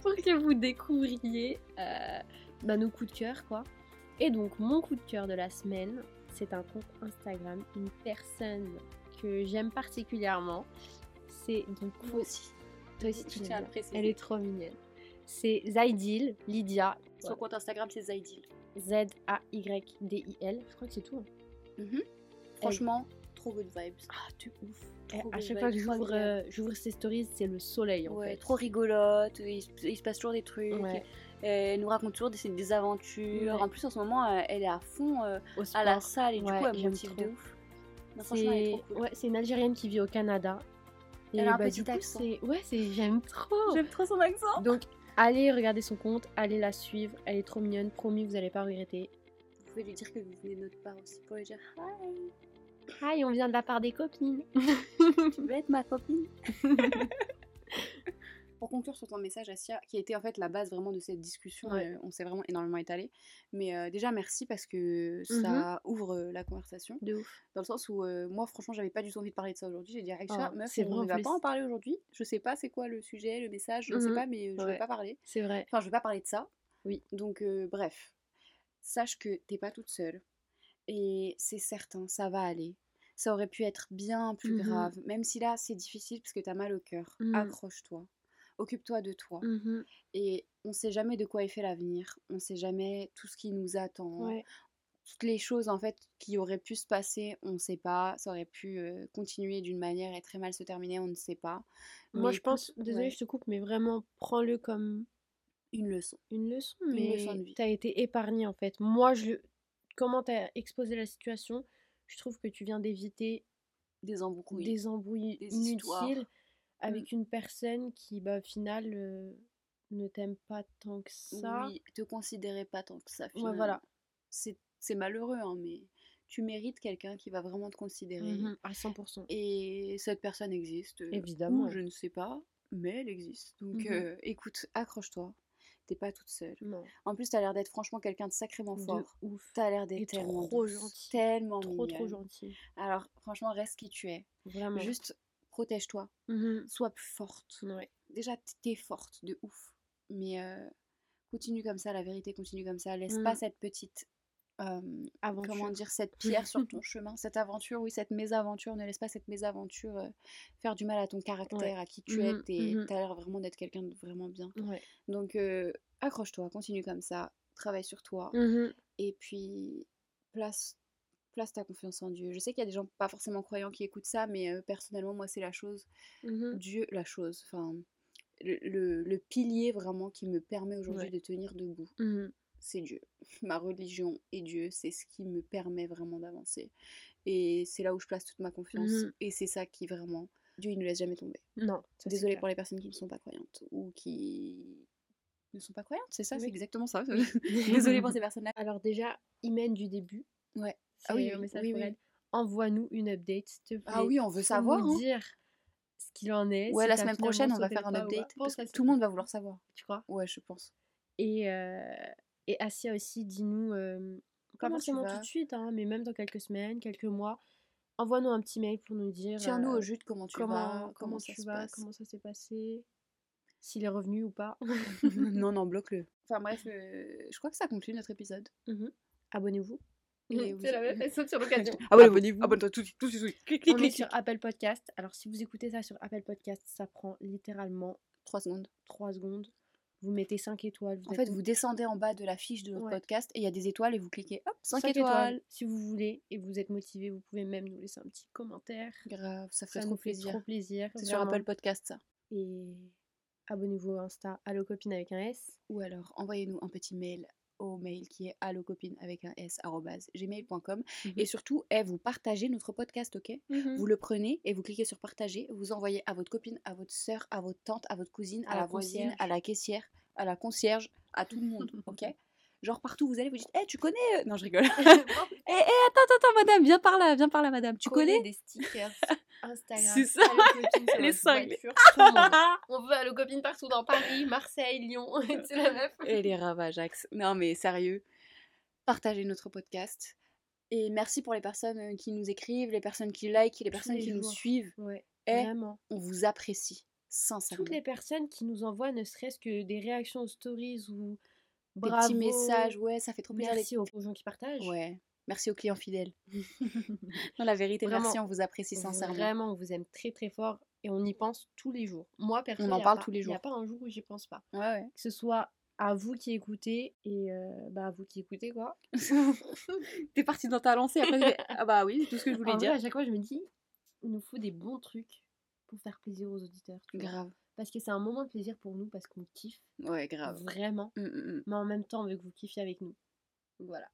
A: pour que vous découvriez euh, bah, nos coups de cœur quoi. Et donc mon coup de cœur de la semaine, c'est un compte Instagram, une personne que j'aime particulièrement. C'est donc
B: Moi aussi.
A: toi aussi tu l'aimes. Elle est trop mignonne. C'est Zaidil, Lydia,
B: Son compte Instagram, c'est Zaidil.
A: Z-A-Y-D-I-L. Je crois que c'est tout. hein.
B: Mhm. Franchement, trop good vibes.
A: Ah, de ouf.
B: Trop
A: à chaque fois que j'ouvre euh, ses stories, c'est le soleil en
B: Ouais,
A: fait.
B: trop rigolote, il, se- il se passe toujours des trucs.
A: Ouais.
B: Elle nous raconte toujours des, des aventures.
A: Ouais.
B: En plus, en ce moment, euh, elle est à fond euh, à la salle et du
A: Ouais,
B: coup, elle me motive de ouf.
A: C'est
B: cool.
A: ouais, une Algérienne qui vit au Canada. Et
B: Elle a un
A: bah,
B: petit accent.
A: ouais, j'aime trop.
B: J'aime trop son accent.
A: Donc allez regarder son compte, allez la suivre, elle est trop mignonne, promis vous allez pas regretter.
B: Vous pouvez lui dire que vous venez de notre part aussi pour lui dire Hi,
A: Hi, on vient de la part des copines.
B: tu veux être ma copine? Pour conclure sur ton message, Asia, qui a été en fait la base vraiment de cette discussion,
A: Ouais.
B: euh, on s'est vraiment énormément étalé. Mais euh, déjà, merci parce que ça ouvre euh, la conversation.
A: De ouf.
B: Dans le sens où moi, franchement, j'avais pas du tout envie de parler de ça aujourd'hui. J'ai dit Aïcha,
A: Oh,
B: meuf, on ne va
A: plus.
B: pas en parler aujourd'hui. Je sais pas c'est quoi le sujet, le message, je sais
A: Mhm.
B: pas, mais je
A: Ouais.
B: vais pas parler.
A: C'est vrai.
B: Enfin, je vais pas parler de ça.
A: Oui.
B: Donc, bref, sache que t'es pas toute seule. Et c'est certain, ça va aller. Ça aurait pu être bien plus
A: Mhm.
B: grave. Même si là, c'est difficile parce que t'as mal au cœur. Accroche-toi. Occupe-toi de toi.
A: Mhm.
B: Et on sait jamais de quoi est fait l'avenir. On sait jamais tout ce qui nous attend.
A: Ouais.
B: Toutes les choses en fait qui auraient pu se passer, on ne sait pas. Ça aurait pu euh, continuer d'une manière et très mal se terminer, on ne sait pas.
A: Moi
B: Mais
A: je pense,
B: écoute,
A: désolée
B: ouais,
A: je te coupe, mais vraiment prends-le comme
B: une leçon.
A: une leçon,
B: Une
A: mais
B: leçon de vie.
A: t'as été épargné en fait. Moi, je, comment t'as exposé la situation, je trouve que tu viens d'éviter
B: Des embrouilles.
A: des embrouilles
B: des histoires.
A: Inutiles avec une personne qui, bah, au final, euh, ne t'aime pas tant que ça.
B: Oui, te considérait pas tant que ça
A: Ouais, voilà.
B: C'est c'est malheureux, hein, mais tu mérites quelqu'un qui va vraiment te considérer.
A: Mhm, à 100%.
B: Et cette personne existe.
A: Évidemment.
B: Je ne sais pas, mais elle existe. Donc euh, écoute, accroche-toi. T'es pas toute seule.
A: Non,
B: En plus, t'as l'air d'être franchement quelqu'un de sacrément
A: de
B: fort.
A: ouf.
B: T'as l'air d'être tellement
A: trop
B: douce,
A: gentil.
B: tellement
A: Trop, trop gentil.
B: Alors franchement, reste qui tu es.
A: Vraiment.
B: Juste protège-toi.
A: Mhm.
B: Sois plus forte.
A: Ouais.
B: Déjà, t'es forte de ouf. Mais euh, continue comme ça, la vérité continue comme ça. Laisse pas
A: Mm.
B: cette petite... euh, comment dire, cette pierre sur ton chemin, cette aventure, oui, cette mésaventure, ne laisse pas cette mésaventure euh, faire du mal à ton caractère, à qui tu es,
A: Mhm,
B: t'es- t'as l'air vraiment d'être quelqu'un de vraiment bien.
A: Ouais.
B: Donc euh, accroche-toi, continue comme ça, travaille sur toi, et puis place, place ta confiance en Dieu. Je sais qu'il y a des gens pas forcément croyants qui écoutent ça, mais euh, personnellement, moi, c'est la chose,
A: Mhm.
B: Dieu, la chose, enfin, le, le- le pilier vraiment qui me permet aujourd'hui
A: Ouais.
B: de tenir debout
A: Mhm.
B: c'est Dieu. Ma religion et Dieu, c'est ce qui me permet vraiment d'avancer. Et c'est là où je place toute ma confiance.
A: Mhm.
B: Et c'est ça qui vraiment... Dieu, il ne laisse jamais tomber.
A: Non,
B: Désolée pour les personnes qui ne sont pas croyantes ou qui ne sont pas croyantes, c'est ça, c'est exactement ça. Désolée pour ces personnes-là.
A: Alors déjà, Imen du début.
B: Ouais. Ah oui,
A: un
B: oui,
A: message
B: oui,
A: pour
B: oui.
A: elle. Envoie-nous une update, s'il te plaît.
B: Ah oui, on veut savoir.
A: nous
B: hein.
A: dire ce qu'il en est.
B: Ouais,
A: si
B: la semaine prochaine, on va faire un update. Parce
A: que
B: tout le monde va vouloir savoir.
A: Tu crois?
B: Ouais, je pense.
A: Et, euh, et Asia aussi, dis-nous, euh, pas forcément tout de suite, hein, mais même dans quelques semaines, quelques mois, envoie-nous un petit mail pour nous dire
B: Tiens-nous
A: euh,
B: au jus de comment tu
A: comment,
B: vas,
A: comment,
B: comment, ça
A: tu
B: se
A: vas,
B: passe.
A: comment ça s'est passé, s'il est revenu ou pas.
B: non, non, bloque-le. Enfin bref, euh, je crois que ça conclut notre épisode.
A: Mhm. Abonnez-vous. C'est la même, saute sur l'occasion.
B: Abonnez-vous. Abonne-toi tout de suite, tout de suite. tout de suite. Clic, clic,
A: On est
B: clic,
A: sur. Apple Podcast. Alors, si vous écoutez ça sur Apple Podcast, ça prend littéralement
B: 3 secondes.
A: 3 secondes. Vous mettez 5 étoiles. Vous
B: En
A: êtes
B: fait, vous descendez en bas de la fiche de notre
A: Ouais.
B: podcast et il y a des étoiles et vous cliquez hop, 5,
A: cinq
B: étoiles.
A: Si vous voulez et vous êtes motivé, vous pouvez même nous laisser un petit commentaire.
B: Grave, ça fait
A: Ça
B: trop
A: nous fait
B: plaisir.
A: trop plaisir.
B: C'est sur. Apple Podcast ça.
A: Et abonnez-vous au Insta allocopine avec un S.
B: Ou alors envoyez-nous un petit mail au mail qui est allocopine avec un s gmail.com et surtout eh, vous partagez notre podcast ok?
A: Mmh
B: vous le prenez et vous cliquez sur partager vous envoyez à votre copine à votre soeur à votre tante à votre cousine à,
A: À
B: la,
A: la
B: voisine à la caissière à la concierge à tout le monde ok? Genre partout vous allez vous dites eh tu connais euh non je rigole eh eh, attends attends attends madame viens par là viens par là madame tu connais
A: des stickers Instagram.
B: C'est ça. Les
A: monde. On veut Allocopine partout dans Paris, Marseille, Lyon. c'est la meuf.
B: et les ravageax. Non mais sérieux, partagez notre podcast. Et merci pour les personnes euh, qui nous écrivent, les personnes qui like, les personnes
A: les
B: qui nous suivent.
A: Ouais,
B: Eh,
A: vraiment.
B: on vous apprécie, sincèrement.
A: Toutes les personnes qui nous envoient ne serait-ce que des réactions aux stories ou bravo,
B: petits messages, ouais, ça fait trop plaisir.
A: Merci aux gens qui partagent.
B: Ouais, merci aux clients fidèles. non, la vérité,
A: Vraiment.
B: merci, on vous apprécie sincèrement.
A: Vraiment, on vous aime très très fort et on y pense tous les jours. Moi, perso,
B: en
A: y a
B: parle
A: pas-
B: tous les
A: Il n'y a
B: jours.
A: pas un jour où j'y pense pas.
B: Ouais, ouais.
A: Que ce soit à vous qui écoutez et euh, bah, à vous qui écoutez quoi.
B: T'es parti dans ta lancée, après, ah bah oui, c'est tout ce que je voulais
A: En vrai,
B: dire.
A: à chaque fois, je me dis, il nous faut des bons trucs pour faire plaisir aux auditeurs.
B: Grave.
A: Parce que c'est un moment de plaisir pour nous, parce qu'on kiffe
B: Ouais, grave.
A: vraiment.
B: Mm, mm, mm.
A: Mais en même temps, on veut que vous kiffiez avec nous. Voilà.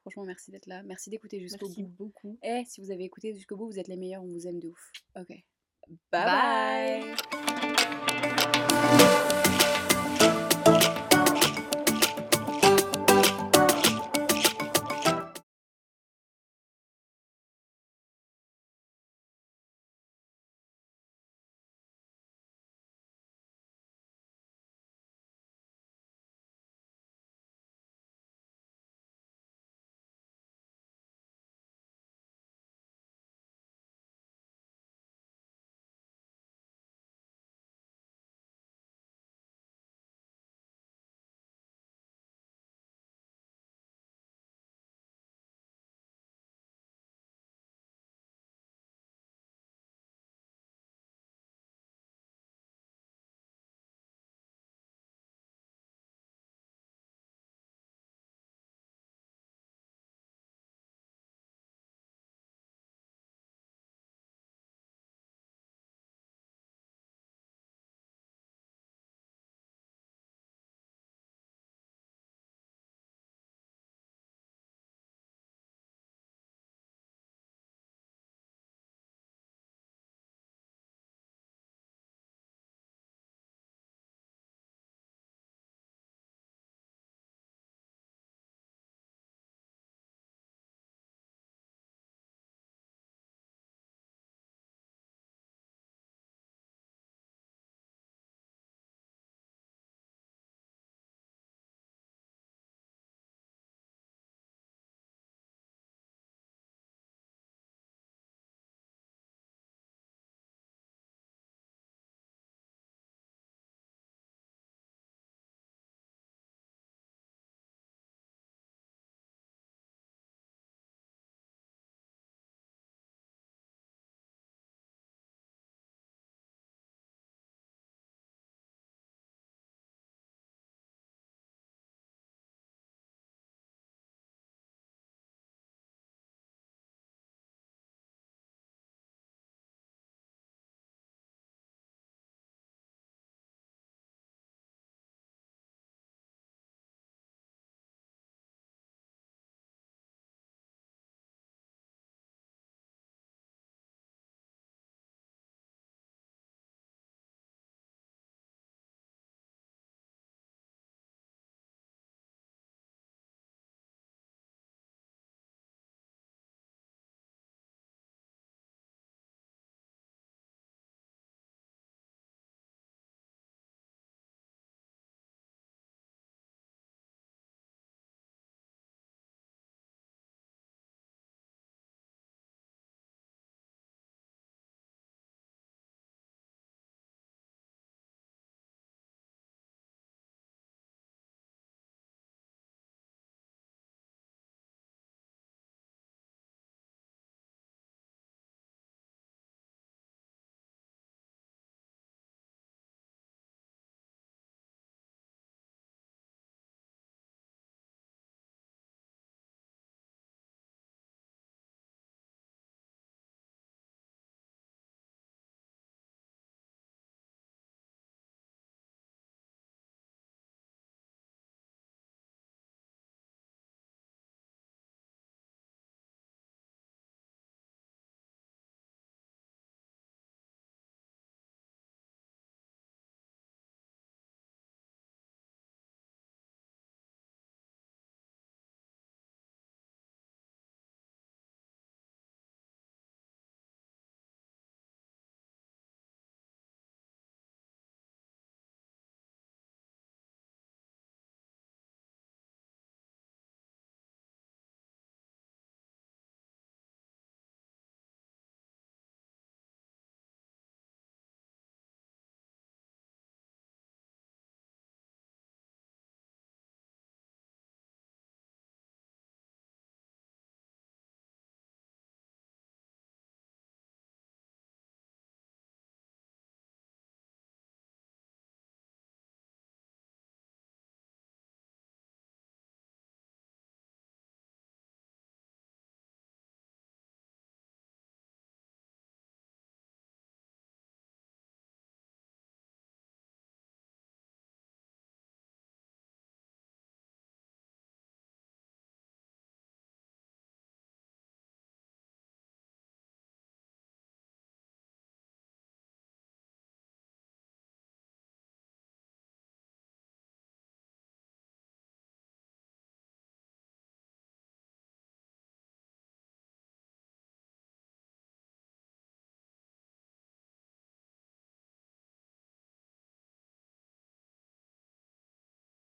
B: Franchement, merci d'être là. Merci d'écouter jusqu'au
A: Merci
B: bout.
A: beaucoup.
B: Eh, si vous avez écouté jusqu'au bout, vous êtes les meilleurs, on vous aime de ouf. Ok.
A: Bye.
B: bye.